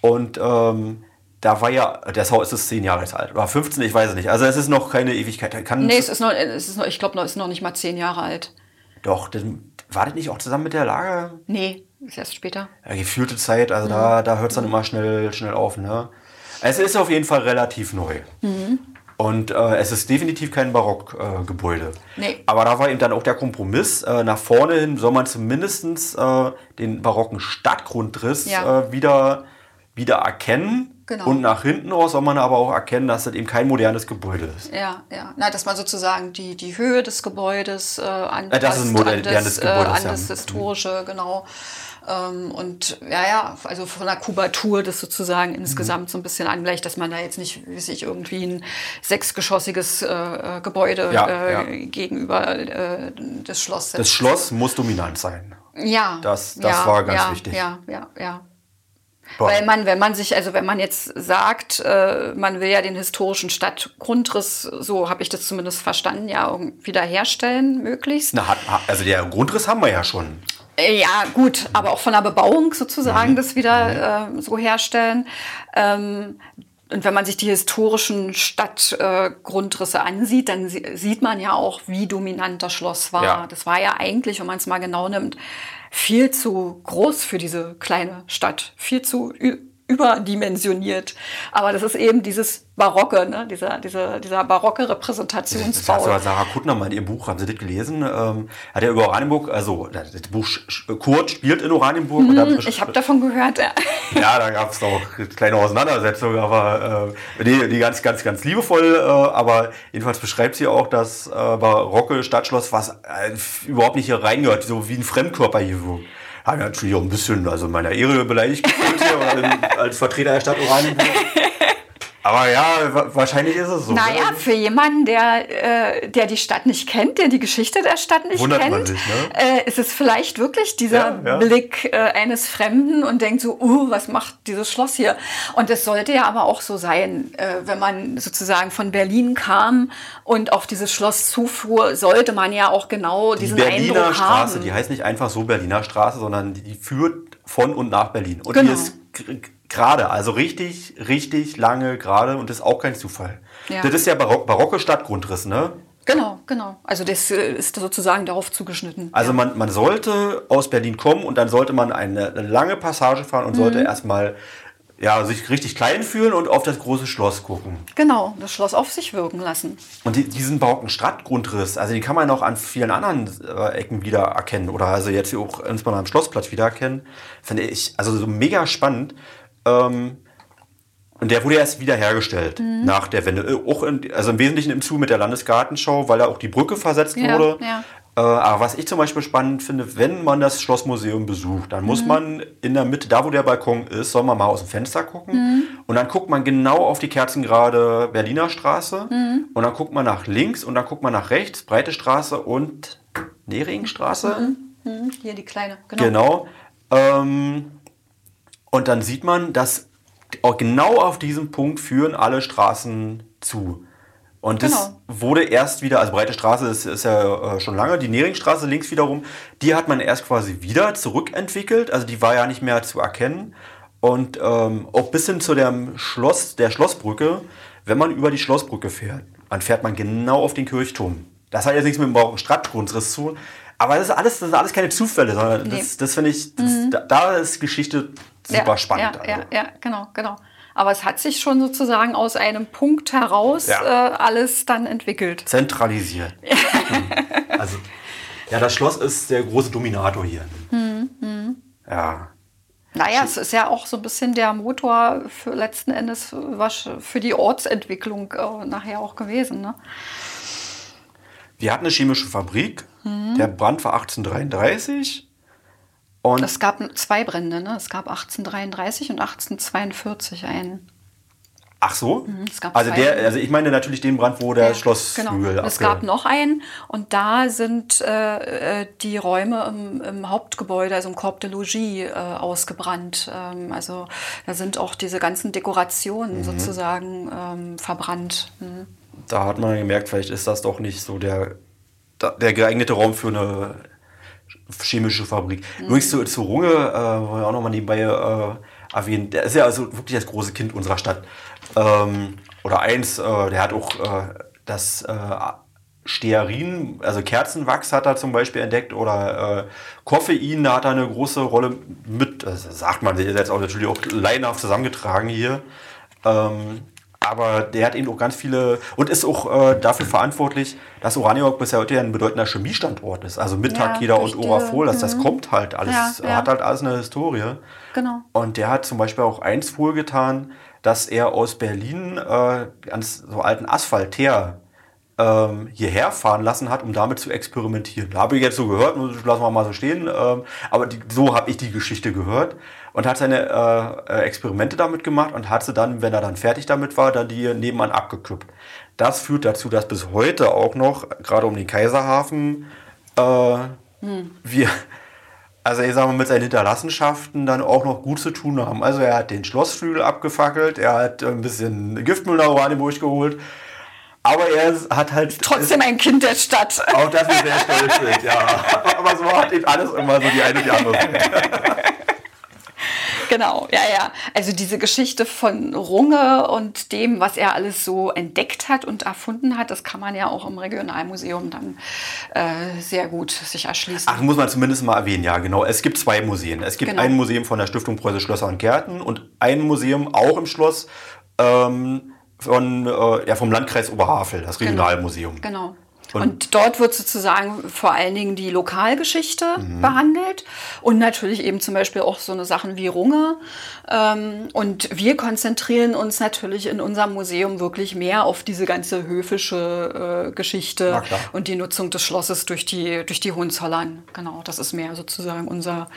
Und ähm, da war ja, das Haus ist zehn Jahre alt, oder 15, ich weiß es nicht. Also es ist noch keine Ewigkeit. Da Kann Nee, es ist noch, es ist noch ich glaube, es ist noch nicht mal zehn Jahre alt. Doch, das, war das nicht auch zusammen mit der Lage? Nee, ist erst später. Ja, gefühlte Zeit, also da, da hört es dann immer schnell, schnell auf. Ne? Es ist auf jeden Fall relativ neu. Und äh, es ist definitiv kein Barockgebäude. Äh. Nee. Aber da war eben dann auch der Kompromiss. Äh, nach vorne hin soll man zumindest äh, den barocken Stadtgrundriss Ja. äh, wieder, wieder erkennen. Genau. Und nach hinten raus soll man aber auch erkennen, dass das eben kein modernes Gebäude ist. Ja, ja. Na, dass man sozusagen die, die Höhe des Gebäudes äh, anpasst das ist ein modernes an das, äh, Gebäude, an ja. das Historische, genau. Ähm, und ja, ja, also von der Kubatur das sozusagen insgesamt so ein bisschen angleicht, dass man da jetzt nicht, wie sich irgendwie ein sechsgeschossiges äh, äh, Gebäude Ja, äh, ja. gegenüber äh, des Schlosses Das Schloss muss dominant sein. ja, das- das ja, war ganz wichtig. Ja, ja, ja. Boah. Weil man, wenn man sich, also wenn man jetzt sagt, äh, man will ja den historischen Stadtgrundriss, so habe ich das zumindest verstanden, ja wiederherstellen, möglichst. Na, also der Grundriss haben wir ja schon. Äh, Ja, gut, aber auch von der Bebauung sozusagen das wieder äh, so herstellen. Ähm, und wenn man sich die historischen Stadtgrundrisse äh, ansieht, dann sie sieht man ja auch, wie dominant das Schloss war. Ja. Das war ja eigentlich, wenn man es mal genau nimmt, viel zu groß für diese kleine Stadt, viel zu überdimensioniert. Aber das ist eben dieses Barocke, ne? dieser, dieser, dieser barocke Das Repräsentationsbau. sogar Sarah Kuttner mal in ihrem Buch, haben Sie das gelesen? Ähm, hat er über Oranienburg, also das Buch Kurt spielt in Oranienburg. und Hm, Ich habe davon gehört. Ja. ja, da gab es noch kleine Auseinandersetzungen, aber äh, die, die ganz, ganz, ganz liebevoll. Äh, aber jedenfalls beschreibt sie auch das äh, barocke Stadtschloss, was äh, überhaupt nicht hier reingehört, so wie ein Fremdkörper hier wirkt. Habe ich natürlich auch ein bisschen, also meiner Ehre beleidigt gefühlt hier, als Vertreter der Stadt Oranienburg. Aber ja, wa- wahrscheinlich ist es so. Naja, ne? für jemanden, der, äh, der die Stadt nicht kennt, der die Geschichte der Stadt nicht Wundert kennt, sich, ne? äh, ist es vielleicht wirklich dieser Ja, ja. Blick äh, eines Fremden und denkt so, uh, was macht dieses Schloss hier? Und es sollte ja aber auch so sein, äh, wenn man sozusagen von Berlin kam und auf dieses Schloss zufuhr, sollte man ja auch genau Die diesen Berliner Eindruck Straße, haben. die heißt nicht einfach so Berliner Straße, sondern die führt von und nach Berlin. Und Genau. die ist gerade, also richtig, richtig lange gerade und das ist auch kein Zufall. Ja. Das ist ja barock, barocke Stadtgrundriss, ne? Genau, genau. Also das äh, ist sozusagen darauf zugeschnitten. Also man, man sollte aus Berlin kommen und dann sollte man eine, eine lange Passage fahren und Mhm. sollte erstmal ja, sich richtig klein fühlen und auf das große Schloss gucken. Genau, das Schloss auf sich wirken lassen. Und die, diesen barocken Stadtgrundriss, also den kann man auch an vielen anderen äh, Ecken wieder erkennen oder also jetzt auch insbesondere am Schlossplatz wiedererkennen, finde ich also so mega spannend. Ähm, und der wurde erst wiederhergestellt mhm. nach der Wende. Äh, auch in, also im Wesentlichen im Zuge mit der Landesgartenschau, weil da auch die Brücke versetzt Ja, wurde. ja. Äh, aber was ich zum Beispiel spannend finde, wenn man das Schlossmuseum besucht, dann muss man in der Mitte, da wo der Balkon ist, soll man mal aus dem Fenster gucken. Und dann guckt man genau auf die kerzengerade Berliner Straße. Und dann guckt man nach links und dann guckt man nach rechts, Breite Straße und Neringstraße. Hm, hier die kleine, genau. Genau. Ähm, und dann sieht man, dass auch genau auf diesem Punkt führen alle Straßen zu. Und das Genau. wurde erst wieder, also Breite Straße ist, ist ja äh, schon lange, die Neringstraße links wiederum, die hat man erst quasi wieder zurückentwickelt, also die war ja nicht mehr zu erkennen. Und ähm, auch bis hin zu dem Schloss, der Schlossbrücke, wenn man über die Schlossbrücke fährt, dann fährt man genau auf den Kirchturm. Das hat jetzt nichts mit dem Stadtgrundriss zu, aber das ist alles, das sind alles keine Zufälle, sondern Nee. das, das finde ich, das, da, da ist Geschichte super ja, spannend. Ja, also. ja, ja, genau, genau. Aber es hat sich schon sozusagen aus einem Punkt heraus äh, alles dann entwickelt. Zentralisiert. Mhm. also, ja, das Schloss ist der große Dominator hier. Mhm, Ja. Naja, es ist ja auch so ein bisschen der Motor für letzten Endes was für die Ortsentwicklung äh, nachher auch gewesen. Ne? Wir hatten eine chemische Fabrik. Mhm. Der Brand war 1833. Und Es gab zwei Brände, ne? Es gab 1833 und 1842 einen. ach so? Mhm, also der, also ich meine natürlich den Brand, wo der Ja, Schlossflügel Genau. Es gab noch einen und da sind äh, äh, die Räume im, im Hauptgebäude, also im Corps de Logis, äh, ausgebrannt. Ähm, also da sind auch diese ganzen Dekorationen Mhm. sozusagen ähm, verbrannt. Mhm. da hat man gemerkt, vielleicht ist das doch nicht so der, der geeignete Raum für eine chemische Fabrik. Mhm. Übrigens zu, zu Runge, äh, wollen wir auch nochmal nebenbei äh, erwähnen, der ist ja also wirklich das große Kind unserer Stadt. Ähm, oder eins, äh, der hat auch äh, das äh, Stearin, also Kerzenwachs hat er zum Beispiel entdeckt oder äh, Koffein, da hat er eine große Rolle mit, das sagt man, der ist jetzt auch natürlich auch laienhaft zusammengetragen hier. Ähm, aber der hat eben auch ganz viele und ist auch äh, dafür verantwortlich, dass Oranienburg bisher heute ja ein bedeutender Chemiestandort ist. Also mit Ja, und Orafol, das, das kommt halt alles, Ja, ja. hat halt alles eine Historie. Genau. Und der hat zum Beispiel auch eins wohlgetan, dass er aus Berlin äh, ganz so alten Asphalt her ähm, hierher fahren lassen hat, um damit zu experimentieren. Da habe ich jetzt so gehört, lassen wir mal so stehen, ähm, aber die, so habe ich die Geschichte gehört und hat seine äh, äh, Experimente damit gemacht und hat sie dann, wenn er dann fertig damit war, dann die nebenan abgekippt. Das führt dazu, dass bis heute auch noch, gerade um den Kaiserhafen, äh, wir, also ich sag mal, mit seinen Hinterlassenschaften dann auch noch gut zu tun haben. Also er hat den Schlossflügel abgefackelt, er hat ein bisschen Giftmüll nach Oranienburg geholt, aber er hat halt... Trotzdem ein Kind der Stadt. Auch das wir sehr stolz ja. Aber so hat eben alles immer so die eine und die andere. Genau, ja, ja. Also diese Geschichte von Runge und dem, was er alles so entdeckt hat und erfunden hat, das kann man ja auch im Regionalmuseum dann äh, sehr gut sich erschließen. Ach, muss man zumindest mal erwähnen, ja, genau. Es gibt zwei Museen. Es gibt Genau. ein Museum von der Stiftung Preuße Schlösser und Gärten und ein Museum auch im Schloss ähm, von, äh, ja, vom Landkreis Oberhavel, das Regionalmuseum. Genau. Und- Und, dort wird sozusagen vor allen Dingen die Lokalgeschichte Mhm. behandelt und natürlich eben zum Beispiel auch so eine Sachen wie Runge. Ähm, und wir konzentrieren uns natürlich in unserem Museum wirklich mehr auf diese ganze höfische äh, Geschichte und die Nutzung des Schlosses durch die, durch die Hohenzollern. Genau, das ist mehr sozusagen unser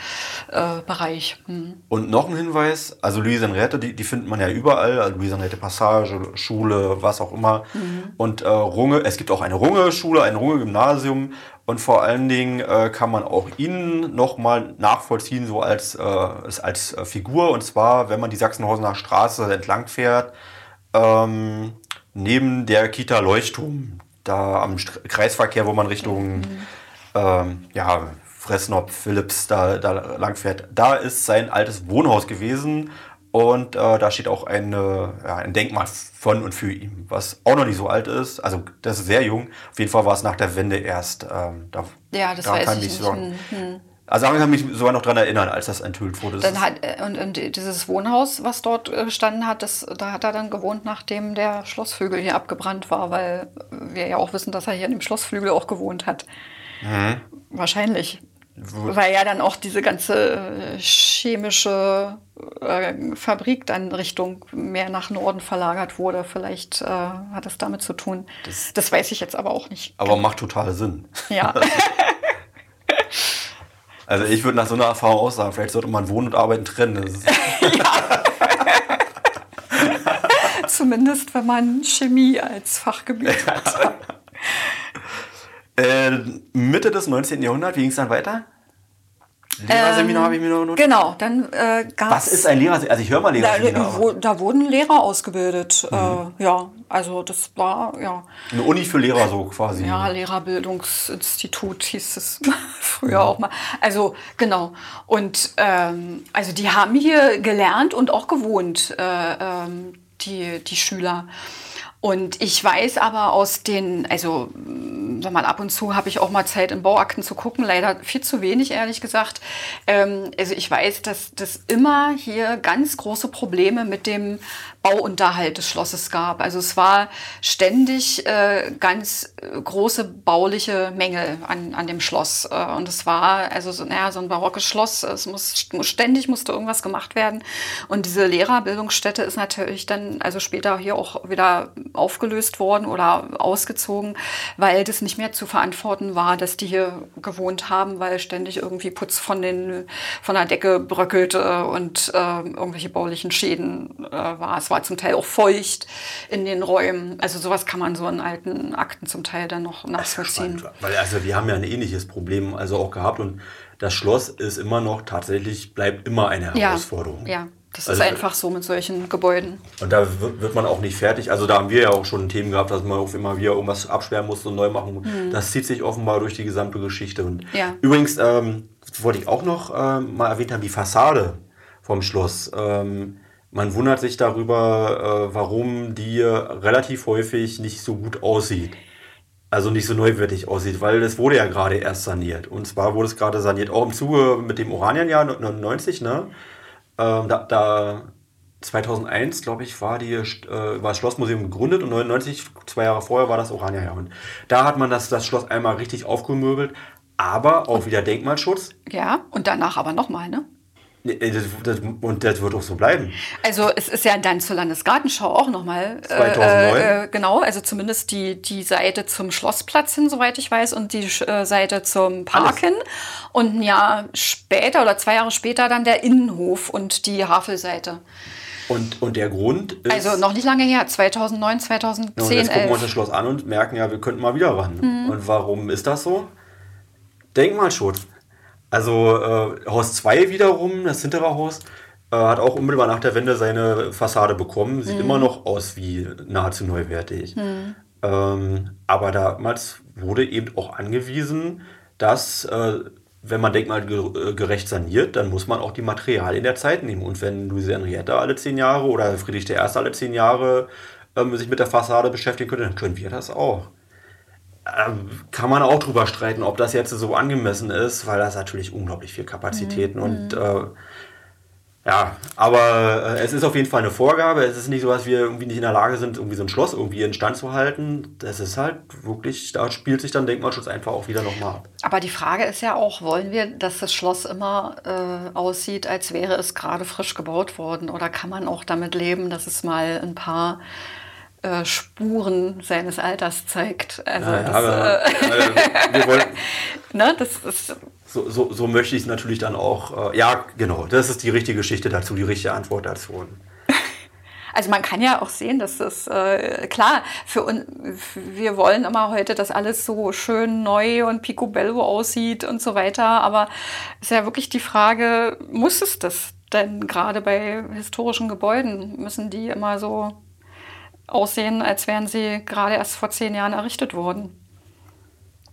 äh, Bereich. Hm. Und noch ein Hinweis, also Luisenräte, die, die findet man ja überall, also Luisenräte Passage, Schule, was auch immer. Und äh, Runge, es gibt auch eine Runge-Schule, ein Runge-Gymnasium und vor allen Dingen äh, kann man auch ihn nochmal nachvollziehen, so als, äh, als äh, Figur. Und zwar, wenn man die Sachsenhausener Straße entlang fährt, ähm, neben der Kita Leuchtturm, da am St Kreisverkehr, wo man Richtung ähm, ja, Fressnapf, Philips da, da lang fährt. Da ist sein altes Wohnhaus gewesen und äh, da steht auch eine, ja, ein Denkmal von und für ihn, was auch noch nicht so alt ist. Also das ist sehr jung. Auf jeden Fall war es nach der Wende erst. Ähm, da, Ja, das da weiß kann ich ich nicht. sagen. Hm, hm. Also ich kann mich sogar noch daran erinnern, als das enthüllt wurde. Dann hat, äh, und, und dieses Wohnhaus, was dort äh, gestanden hat, das, da hat er dann gewohnt, nachdem der Schlossflügel hier abgebrannt war, weil wir ja auch wissen, dass er hier in dem Schlossflügel auch gewohnt hat. Mhm. Wahrscheinlich. Weil ja dann auch diese ganze äh, chemische äh, Fabrik dann Richtung mehr nach Norden verlagert wurde. Vielleicht äh, hat das damit zu tun. Das, das, weiß ich jetzt aber auch nicht. Aber macht total Sinn. Ja. Also ich würde nach so einer Erfahrung auch sagen, vielleicht sollte man Wohnen und Arbeiten trennen. ja. Zumindest wenn man Chemie als Fachgebiet hat. Äh, Mitte des 19. Jahrhunderts, wie ging es dann weiter? Lehrerseminar ähm, habe ich mir noch notiert. Genau, dann äh, gab Was ist ein Lehrerseminar? Also ich höre mal Lehrerseminar. Da, wo, da wurden Lehrer ausgebildet. Mhm. Äh, ja, also das war, ja. Eine Uni für Lehrer so quasi. Ja, Lehrerbildungsinstitut hieß es früher mhm. auch mal. Also genau. Und ähm, also die haben hier gelernt und auch gewohnt, äh, ähm, die, die Schüler. Und ich weiß aber aus den, also sag mal, ab und zu habe ich auch mal Zeit in Bauakten zu gucken, leider viel zu wenig, ehrlich gesagt. Ähm, also ich weiß, dass das immer hier ganz große Probleme mit dem Bauunterhalt des Schlosses gab. Also es war ständig äh, ganz große bauliche Mängel an, an dem Schloss. Äh, und es war also so, naja, so ein barockes Schloss. Es muss ständig musste irgendwas gemacht werden. Und diese Lehrerbildungsstätte ist natürlich dann also später hier auch wieder aufgelöst worden oder ausgezogen, weil das nicht mehr zu verantworten war, dass die hier gewohnt haben, weil ständig irgendwie Putz von den von der Decke bröckelte und äh, irgendwelche baulichen Schäden äh, war. Es war war zum Teil auch feucht in den Räumen. Also sowas kann man so in alten Akten zum Teil dann noch nachvollziehen. Weil also wir haben ja ein ähnliches Problem also auch gehabt und das Schloss ist immer noch tatsächlich, bleibt immer eine Herausforderung. Ja, ja. Das also, ist einfach so mit solchen Gebäuden. Und da wird, wird, man auch nicht fertig. Also da haben wir ja auch schon Themen gehabt, dass man auch immer wieder irgendwas absperren muss und neu machen muss. Mhm. Das zieht sich offenbar durch die gesamte Geschichte. Und ja. übrigens ähm, wollte ich auch noch ähm, mal erwähnt haben, die Fassade vom Schloss. Ähm, man wundert sich darüber, äh, warum die relativ häufig nicht so gut aussieht. Also nicht so neuwertig aussieht, weil es wurde ja gerade erst saniert. Und zwar wurde es gerade saniert, auch im Zuge mit dem Oranienjahr 99, ne? Ähm, da, da 2001, glaube ich, war, die, äh, war das Schlossmuseum gegründet und 99, zwei Jahre vorher, war das Oranienjahr. Und da hat man das, das Schloss einmal richtig aufgemöbelt, aber auch wieder Denkmalschutz. Ja, und danach aber nochmal, ne? Das, das, und das wird auch so bleiben. Also es ist ja dann zur Landesgartenschau auch nochmal. 2009? Äh, äh, genau, also zumindest die, die Seite zum Schlossplatz hin, soweit ich weiß, und die äh, Seite zum Park hin. Und ein Jahr später oder zwei Jahre später dann der Innenhof und die Havelseite. Und, und der Grund ist... Also noch nicht lange her, 2009, 2010, ja, und jetzt gucken wir uns das Schloss an und merken, ja, wir könnten mal wieder ran. Mhm. Und warum ist das so? Denkmalschutz. Also äh, Haus 2 wiederum, das hintere Haus, äh, hat auch unmittelbar nach der Wende seine Fassade bekommen. Sieht mhm. immer noch aus wie nahezu neuwertig. Mhm. Ähm, aber damals wurde eben auch angewiesen, dass äh, wenn man denkmalgerecht saniert, dann muss man auch die Materialien der Zeit nehmen. Und wenn Louise Henriette alle zehn Jahre oder Friedrich I. alle zehn Jahre ähm, sich mit der Fassade beschäftigen können, dann können wir das auch. Ähm, kann man auch drüber streiten, ob das jetzt so angemessen ist, weil das natürlich unglaublich viel Kapazitäten mhm. und äh, ja, aber äh, es ist auf jeden Fall eine Vorgabe. Es ist nicht so, dass wir irgendwie nicht in der Lage sind, irgendwie so ein Schloss irgendwie in Stand zu halten. Das ist halt wirklich, da spielt sich dann Denkmalschutz einfach auch wieder nochmal ab. Aber die Frage ist ja auch, wollen wir, dass das Schloss immer äh, aussieht, als wäre es gerade frisch gebaut worden? Oder kann man auch damit leben, dass es mal ein paar äh, Spuren seines Alters zeigt. Also ja, das, aber, äh, wir wollen, ne, das ist so, so, so möchte ich es natürlich dann auch. Äh, ja, genau, das ist die richtige Geschichte dazu, die richtige Antwort dazu. Also man kann ja auch sehen, dass das äh, klar für uns, wir wollen immer heute, dass alles so schön neu und picobello aussieht und so weiter. Aber ist ja wirklich die Frage, muss es das denn gerade bei historischen Gebäuden? Müssen die immer so aussehen, als wären sie gerade erst vor zehn Jahren errichtet worden.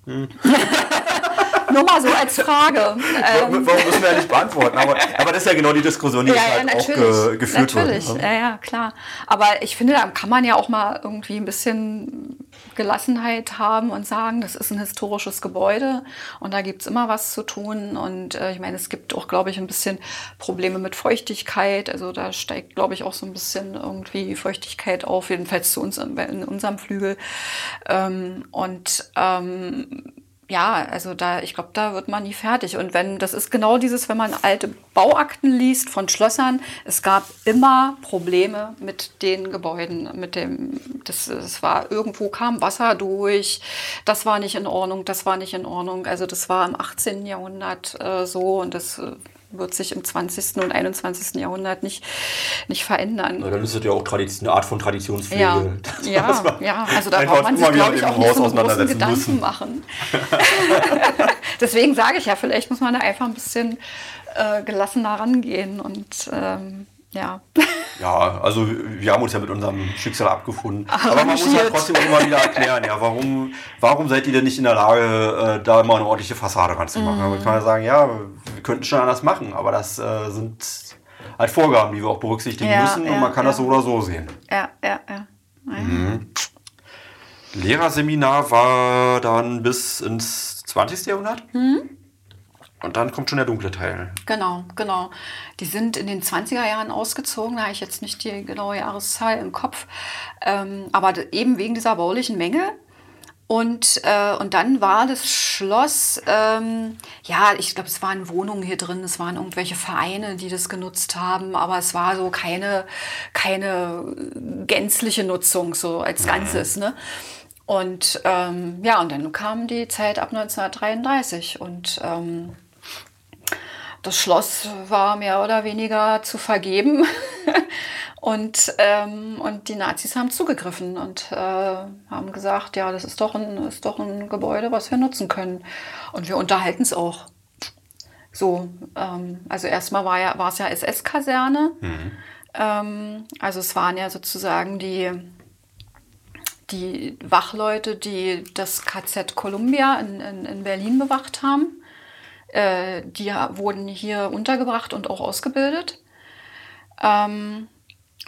Hm. nur mal so als Frage. Ähm. Warum müssen wir ja nicht beantworten? Aber, aber das ist ja genau die Diskussion, die ja, halt ja, auch ge geführt natürlich. wird. Natürlich, ne? ja, ja, klar. Aber ich finde, da kann man ja auch mal irgendwie ein bisschen Gelassenheit haben und sagen, das ist ein historisches Gebäude und da gibt es immer was zu tun. Und äh, ich meine, es gibt auch, glaube ich, ein bisschen Probleme mit Feuchtigkeit. Also da steigt, glaube ich, auch so ein bisschen irgendwie Feuchtigkeit auf, jedenfalls zu uns in unserem Flügel. Ähm, und ähm, ja, also da, ich glaube, da wird man nie fertig. Und wenn, das ist genau dieses, wenn man alte Bauakten liest von Schlössern, es gab immer Probleme mit den Gebäuden, mit dem, das, das war, irgendwo kam Wasser durch, das war nicht in Ordnung, das war nicht in Ordnung. Also das war im 18. Jahrhundert äh, so und das äh, wird sich im 20. und 21. Jahrhundert nicht, nicht verändern. Na, dann ist es ja auch Tradition, eine Art von Traditionspflege. Ja, ja, ja, also da braucht man sich, glaube ich, auch nicht so großen Gedanken müssen. machen. Deswegen sage ich ja, vielleicht muss man da einfach ein bisschen äh, gelassener rangehen und ähm, ja. Ja, also wir haben uns ja mit unserem Schicksal abgefunden. Aber man muss halt trotzdem immer wieder erklären, ja, warum, warum seid ihr denn nicht in der Lage, äh, da mal eine ordentliche Fassade ranzumachen? Mhm. Da kann man sagen, ja, wir könnten schon anders machen, aber das äh, sind halt Vorgaben, die wir auch berücksichtigen ja, müssen ja, und man kann ja. das so oder so sehen. Ja, ja, ja. Mhm. Lehrerseminar war dann bis ins 20. Jahrhundert? Mhm. Und dann kommt schon der dunkle Teil. Genau, genau. Die sind in den 20er Jahren ausgezogen, da habe ich jetzt nicht die genaue Jahreszahl im Kopf, ähm, aber eben wegen dieser baulichen Menge. Und, äh, und dann war das Schloss, ähm, ja, ich glaube, es waren Wohnungen hier drin, es waren irgendwelche Vereine, die das genutzt haben, aber es war so keine, keine gänzliche Nutzung, so als Ganzes. Ne? Und ähm, ja, und dann kam die Zeit ab 1933 und ähm, das Schloss war mehr oder weniger zu vergeben. und, ähm, und die Nazis haben zugegriffen und äh, haben gesagt, ja, das ist doch, ein, ist doch ein Gebäude, was wir nutzen können. Und wir unterhalten es auch. So, ähm, also erstmal war, ja, war es ja SS-Kaserne. Mhm. Ähm, also es waren ja sozusagen die, die Wachleute, die das KZ Columbia in, in, in Berlin bewacht haben. Äh, die wurden hier untergebracht und auch ausgebildet. Ähm,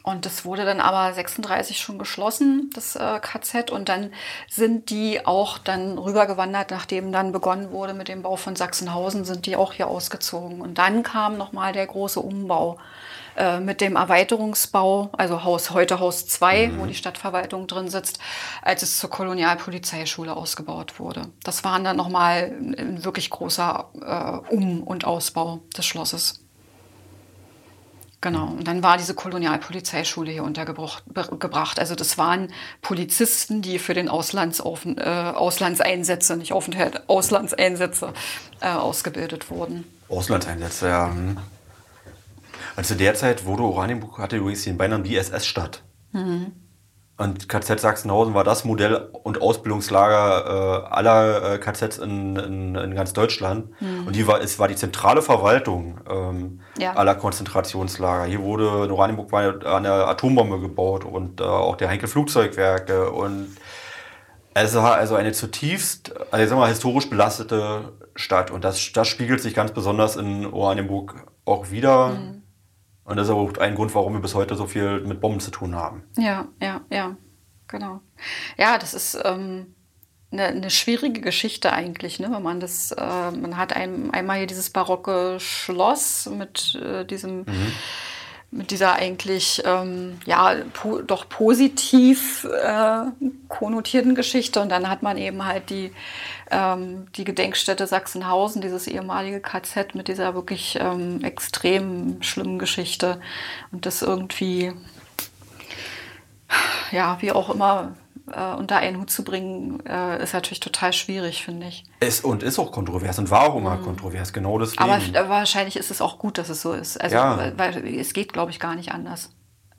und das wurde dann aber 36 schon geschlossen, das äh, KZ. Und dann sind die auch dann rübergewandert, nachdem dann begonnen wurde mit dem Bau von Sachsenhausen, sind die auch hier ausgezogen. Und dann kam nochmal der große Umbau äh, mit dem Erweiterungsbau, also Haus heute Haus 2, mhm. wo die Stadtverwaltung drin sitzt, als es zur Kolonialpolizeischule ausgebaut wurde. Das war dann nochmal ein wirklich großer äh, Um- und Ausbau des Schlosses. Genau. Und dann war diese Kolonialpolizeischule hier untergebracht. Also das waren Polizisten, die für den Auslandsauf äh, Auslandseinsätze, nicht Aufenthalt, Auslandseinsätze äh, ausgebildet wurden. Auslandseinsätze, ja. Also derzeit wurde Oranienburg hatte übrigens den Beinamen die SS-Stadt. Mhm. Und KZ Sachsenhausen war das Modell und Ausbildungslager äh, aller äh, KZs in, in, in, ganz Deutschland. Mhm. Und die war, es war die zentrale Verwaltung ähm, ja. aller Konzentrationslager. Hier wurde in Oranienburg eine Atombombe gebaut und äh, auch der Henkel Flugzeugwerke. Und es war also eine zutiefst, also ich sag mal, historisch belastete Stadt. Und das, das spiegelt sich ganz besonders in Oranienburg auch wieder. Mhm. Und das ist auch ein Grund, warum wir bis heute so viel mit Bomben zu tun haben. Ja, ja, ja, genau. Ja, das ist ähm, eine, eine, schwierige Geschichte eigentlich, ne? wenn man das, äh, man hat ein, einmal hier dieses barocke Schloss mit äh, diesem mhm mit dieser eigentlich ähm, ja po doch positiv äh, konnotierten Geschichte. Und dann hat man eben halt die ähm, die Gedenkstätte Sachsenhausen, dieses ehemalige KZ mit dieser wirklich ähm, extrem schlimmen Geschichte. Und das irgendwie ja wie auch immer äh, unter einen Hut zu bringen, äh, ist natürlich total schwierig, finde ich. Ist und ist auch kontrovers und war auch immer mhm. kontrovers, genau deswegen. Aber wahrscheinlich ist es auch gut, dass es so ist. Also, ja. weil, weil es geht, glaube ich, gar nicht anders.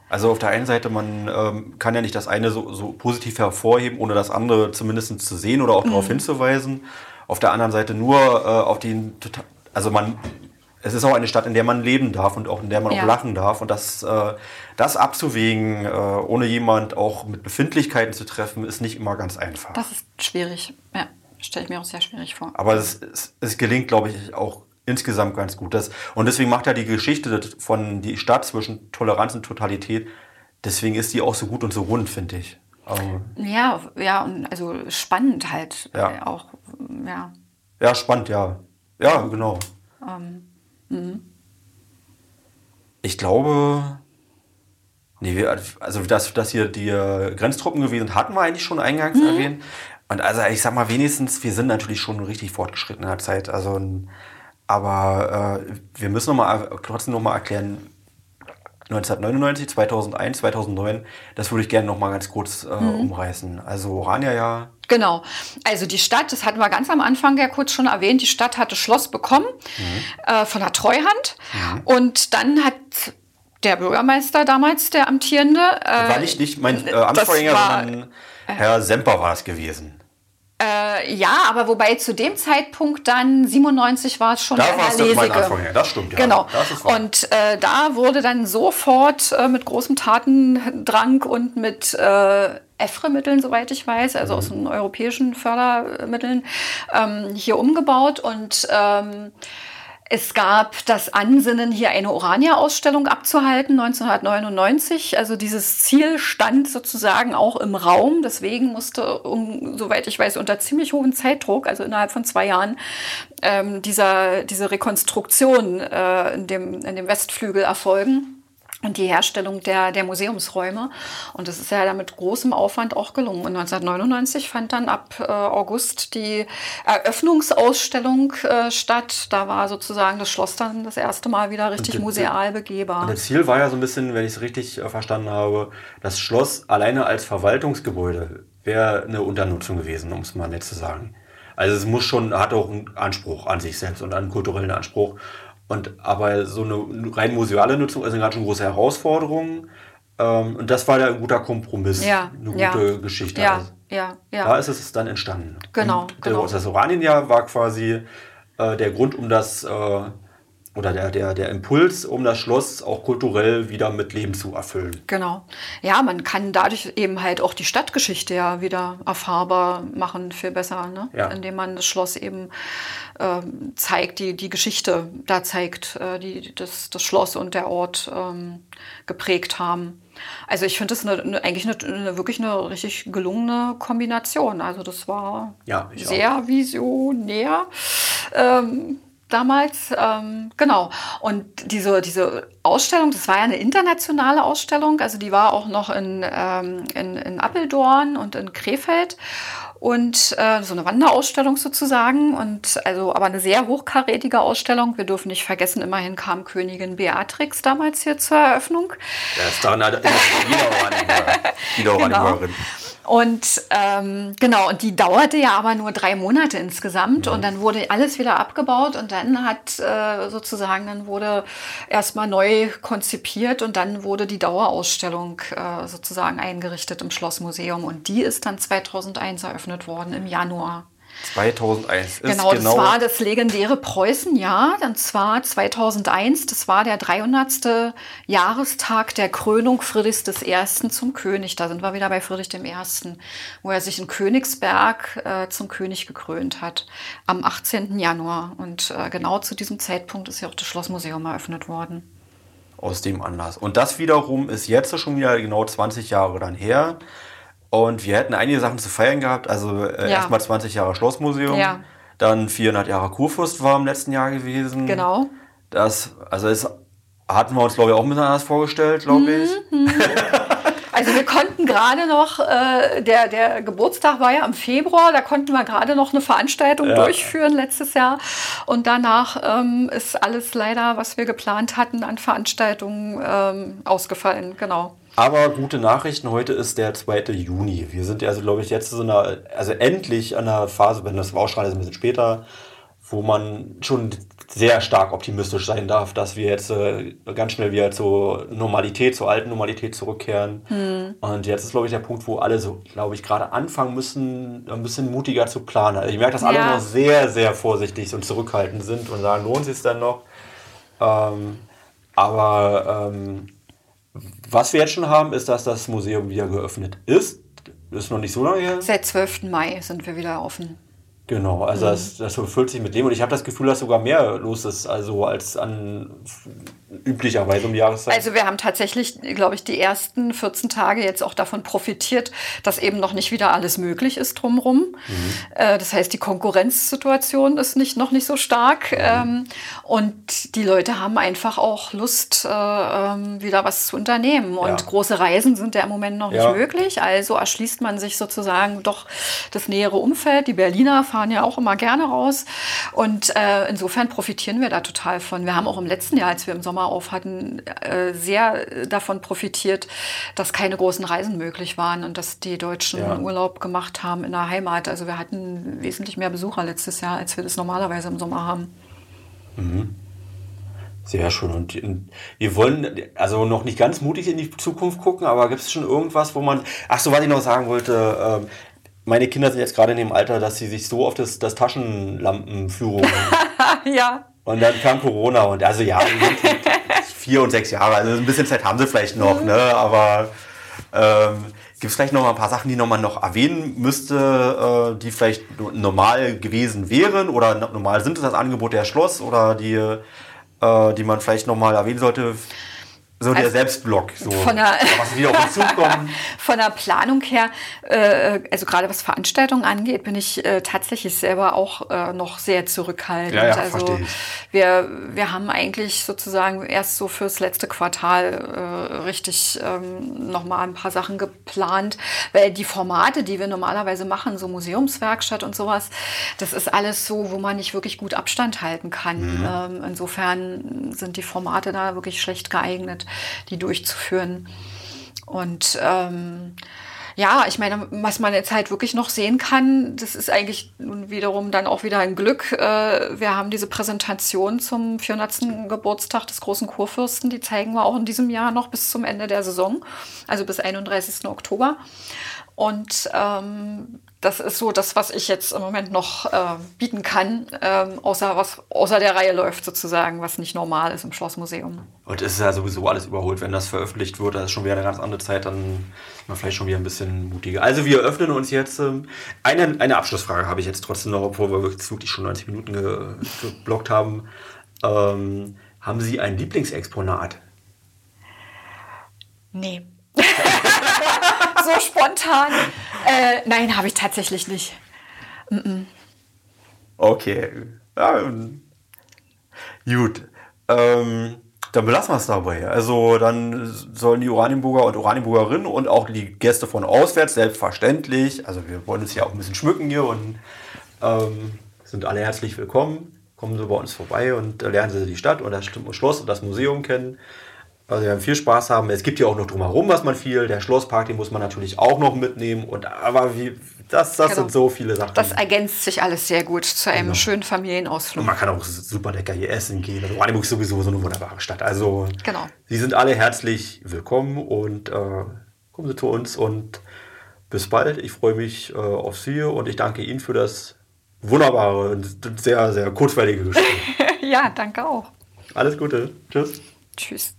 Also auf der einen Seite, man ähm, kann ja nicht das eine so, so, positiv hervorheben, ohne das andere zumindest zu sehen oder auch mhm. darauf hinzuweisen. Auf der anderen Seite nur äh, auf den, also man es ist auch eine Stadt, in der man leben darf und auch in der man ja. auch lachen darf. Und das, äh, das abzuwägen, äh, ohne jemand auch mit Befindlichkeiten zu treffen, ist nicht immer ganz einfach. Das ist schwierig, ja. stelle ich mir auch sehr schwierig vor. Aber es, es, es gelingt, glaube ich, auch insgesamt ganz gut. Das, und deswegen macht ja die Geschichte von die Stadt zwischen Toleranz und Totalität, deswegen ist die auch so gut und so rund, finde ich. Also, ja, ja, und also spannend halt ja. Äh, auch, ja. Ja, spannend, ja. Ja, genau. Ähm, mhm. ich glaube, nee, also dass, dass hier die äh, Grenztruppen gewesen hatten wir eigentlich schon eingangs mhm. erwähnt. Und also ich sag mal, wenigstens, wir sind natürlich schon richtig fortgeschritten in der Zeit. Also, aber äh, wir müssen noch mal, trotzdem noch mal erklären, 1999, 2001, 2009, das würde ich gerne noch mal ganz kurz äh, mhm. umreißen. Also Orania ja. Genau. Also die Stadt, das hatten wir ganz am Anfang ja kurz schon erwähnt, die Stadt hatte Schloss bekommen mhm. äh, von der Treuhand. Mhm. Und dann hat der Bürgermeister damals, der amtierende. Äh, war nicht, nicht mein äh, Amtsvorgänger, sondern Herr Semper war es gewesen. Äh, ja, aber wobei zu dem Zeitpunkt dann 97 war es schon da der Herr Lesige. Das stimmt, ja. Genau. und äh, da wurde dann sofort äh, mit großem Tatendrang und mit äh, EFRE-Mitteln, soweit ich weiß, also mhm. aus den europäischen Fördermitteln, ähm, hier umgebaut und ähm, es gab das Ansinnen, hier eine Orania-Ausstellung abzuhalten, 1999. Also dieses Ziel stand sozusagen auch im Raum. Deswegen musste, um, soweit ich weiß, unter ziemlich hohem Zeitdruck, also innerhalb von zwei Jahren, ähm, dieser, diese Rekonstruktion äh, in, dem, in dem Westflügel erfolgen und die Herstellung der, der Museumsräume. Und das ist ja dann mit großem Aufwand auch gelungen. Und 1999 fand dann ab äh, August die Eröffnungsausstellung äh, statt. Da war sozusagen das Schloss dann das erste Mal wieder richtig museal begehbar. Und das Ziel war ja so ein bisschen, wenn ich es richtig äh, verstanden habe, das Schloss alleine als Verwaltungsgebäude wäre eine Unternutzung gewesen, um es mal nett zu sagen. Also es muss schon, hat auch einen Anspruch an sich selbst und einen kulturellen Anspruch. Und aber so eine rein museale Nutzung ist eine ganz schön große Herausforderung. Ähm, und das war ja ein guter Kompromiss, ja, eine gute ja, Geschichte. Ja, also, ja, ja. Da ist es dann entstanden. Genau. Und genau. Das Oranienjahr war quasi äh, der Grund, um das äh, oder der, der, der Impuls, um das Schloss auch kulturell wieder mit Leben zu erfüllen. Genau. Ja, man kann dadurch eben halt auch die Stadtgeschichte ja wieder erfahrbar machen, viel besser, ne? Ja. indem man das Schloss eben äh, zeigt, die, die Geschichte da zeigt, äh, die das, das Schloss und der Ort ähm, geprägt haben. Also ich finde das eine, eine, eigentlich eine, eine, wirklich eine richtig gelungene Kombination. Also das war ja, sehr auch. visionär. Ähm, damals. Ähm, genau. Und diese, diese Ausstellung, das war ja eine internationale Ausstellung, also die war auch noch in, ähm, in, in Appeldorn und in Krefeld und äh, so eine Wanderausstellung sozusagen und also aber eine sehr hochkarätige Ausstellung. Wir dürfen nicht vergessen, immerhin kam Königin Beatrix damals hier zur Eröffnung. Ja, ist daran halt wieder Oranienbürgerin. Genau. Und ähm, genau, und die dauerte ja aber nur drei Monate insgesamt. Mhm. Und dann wurde alles wieder abgebaut und dann hat äh, sozusagen, dann wurde erstmal neu konzipiert und dann wurde die Dauerausstellung äh, sozusagen eingerichtet im Schlossmuseum. Und die ist dann 2001 eröffnet worden im Januar. 2001 genau, genau, das war das legendäre Preußenjahr. Und zwar 2001, das war der 300. Jahrestag der Krönung Friedrichs I. zum König. Da sind wir wieder bei Friedrich I., wo er sich in Königsberg äh, zum König gekrönt hat, am 18. Januar. Und äh, genau zu diesem Zeitpunkt ist ja auch das Schlossmuseum eröffnet worden. Aus dem Anlass. Und das wiederum ist jetzt schon wieder genau 20 Jahre dann her. Und wir hätten einige Sachen zu feiern gehabt. Also äh, ja. erstmal 20 Jahre Schlossmuseum. Ja. Dann 400 Jahre Kurfürst war im letzten Jahr gewesen. Genau. Das, also das hatten wir uns, glaube ich, auch ein bisschen anders vorgestellt, glaube ich. Mhm. Also wir konnten gerade noch, äh, der, der Geburtstag war ja im Februar, da konnten wir gerade noch eine Veranstaltung ja. durchführen letztes Jahr. Und danach ähm, ist alles leider, was wir geplant hatten an Veranstaltungen, ähm, ausgefallen. Genau. Aber gute Nachrichten, heute ist der 2. Juni. Wir sind ja, also, glaube ich, jetzt so einer, also endlich an der Phase, wenn das war auch schon ein bisschen später, wo man schon sehr stark optimistisch sein darf, dass wir jetzt äh, ganz schnell wieder zur Normalität, zur alten Normalität zurückkehren. Hm. Und jetzt ist, glaube ich, der Punkt, wo alle so, glaube ich, gerade anfangen müssen, ein bisschen mutiger zu planen. Also ich merke, dass alle ja. noch sehr, sehr vorsichtig und zurückhaltend sind und sagen, lohnt sich dann noch? Ähm, aber ähm, was wir jetzt schon haben, ist, dass das Museum wieder geöffnet ist. Ist noch nicht so lange her. Seit 12. Mai sind wir wieder offen. Genau, also mhm. das, das füllt sich mit dem und ich habe das Gefühl, dass sogar mehr los ist, also als an üblicherweise um die Jahreszeit. Also wir haben tatsächlich, glaube ich, die ersten 14 Tage jetzt auch davon profitiert, dass eben noch nicht wieder alles möglich ist drumherum. Mhm. Äh, das heißt, die Konkurrenzsituation ist nicht, noch nicht so stark mhm. ähm, und die Leute haben einfach auch Lust, äh, ähm, wieder was zu unternehmen. Und ja. große Reisen sind ja im Moment noch ja. nicht möglich, also erschließt man sich sozusagen doch das nähere Umfeld. Die Berliner fahren ja auch immer gerne raus. Und äh, insofern profitieren wir da total von. Wir haben auch im letzten Jahr, als wir im Sommer auf hatten, äh, sehr davon profitiert, dass keine großen Reisen möglich waren und dass die Deutschen ja. Urlaub gemacht haben in der Heimat. Also wir hatten wesentlich mehr Besucher letztes Jahr, als wir das normalerweise im Sommer haben. Mhm. Sehr schön. Und wir wollen also noch nicht ganz mutig in die Zukunft gucken, aber gibt es schon irgendwas, wo man. Ach so, was ich noch sagen wollte. Ähm, meine Kinder sind jetzt gerade in dem Alter, dass sie sich so auf das, das Taschenlampenführung. ja. Und dann kam Corona und also ja, vier und sechs Jahre, also ein bisschen Zeit haben sie vielleicht noch, ne? Aber ähm, gibt es vielleicht noch mal ein paar Sachen, die man noch erwähnen müsste, äh, die vielleicht normal gewesen wären oder normal sind es das Angebot der Schloss oder die, äh, die man vielleicht noch mal erwähnen sollte? So der also Selbstblock, so von der, was wieder auf uns zukommt. Von der Planung her, äh, also gerade was Veranstaltungen angeht, bin ich äh, tatsächlich selber auch äh, noch sehr zurückhaltend. Ja, ja, also wir, wir haben eigentlich sozusagen erst so fürs letzte Quartal äh, richtig ähm, nochmal ein paar Sachen geplant, weil die Formate, die wir normalerweise machen, so Museumswerkstatt und sowas, das ist alles so, wo man nicht wirklich gut Abstand halten kann. Mhm. Ähm, insofern sind die Formate da wirklich schlecht geeignet die durchzuführen. Und ähm, ja, ich meine, was man jetzt halt wirklich noch sehen kann, das ist eigentlich nun wiederum dann auch wieder ein Glück. Äh, wir haben diese Präsentation zum 400. Geburtstag des großen Kurfürsten, die zeigen wir auch in diesem Jahr noch bis zum Ende der Saison, also bis 31. Oktober. Und ähm, das ist so das, was ich jetzt im Moment noch äh, bieten kann, ähm, außer was außer der Reihe läuft sozusagen, was nicht normal ist im Schlossmuseum. Und es ist ja sowieso alles überholt, wenn das veröffentlicht wird, das ist schon wieder eine ganz andere Zeit, dann ist man vielleicht schon wieder ein bisschen mutiger. Also wir öffnen uns jetzt. Ähm, eine, eine Abschlussfrage habe ich jetzt trotzdem noch, obwohl wir wirklich schon 90 Minuten ge, geblockt haben. Ähm, haben Sie ein Lieblingsexponat? Nee. so spontan. Äh, nein, habe ich tatsächlich nicht. Mm -mm. Okay. Ja, gut. Ähm, dann belassen wir es dabei. Also dann sollen die Oranienburger und Oranienburgerinnen und auch die Gäste von auswärts, selbstverständlich, also wir wollen uns ja auch ein bisschen schmücken hier und ähm, sind alle herzlich willkommen. Kommen Sie bei uns vorbei und lernen Sie die Stadt und das Schloss und das Museum kennen. Also wir werden viel Spaß haben. Es gibt ja auch noch drumherum, was man viel. Der Schlosspark, den muss man natürlich auch noch mitnehmen. Und aber wie, das, das genau. sind so viele Sachen. Das ergänzt sich alles sehr gut zu einem genau. schönen Familienausflug. Und man kann auch super lecker hier essen gehen. Also Oranienburg ist sowieso so eine wunderbare Stadt. Also genau. Sie sind alle herzlich willkommen und äh, kommen Sie zu uns und bis bald. Ich freue mich äh, auf Sie und ich danke Ihnen für das wunderbare und sehr, sehr kurzweilige Gespräch. ja, danke auch. Alles Gute. Tschüss. Tschüss.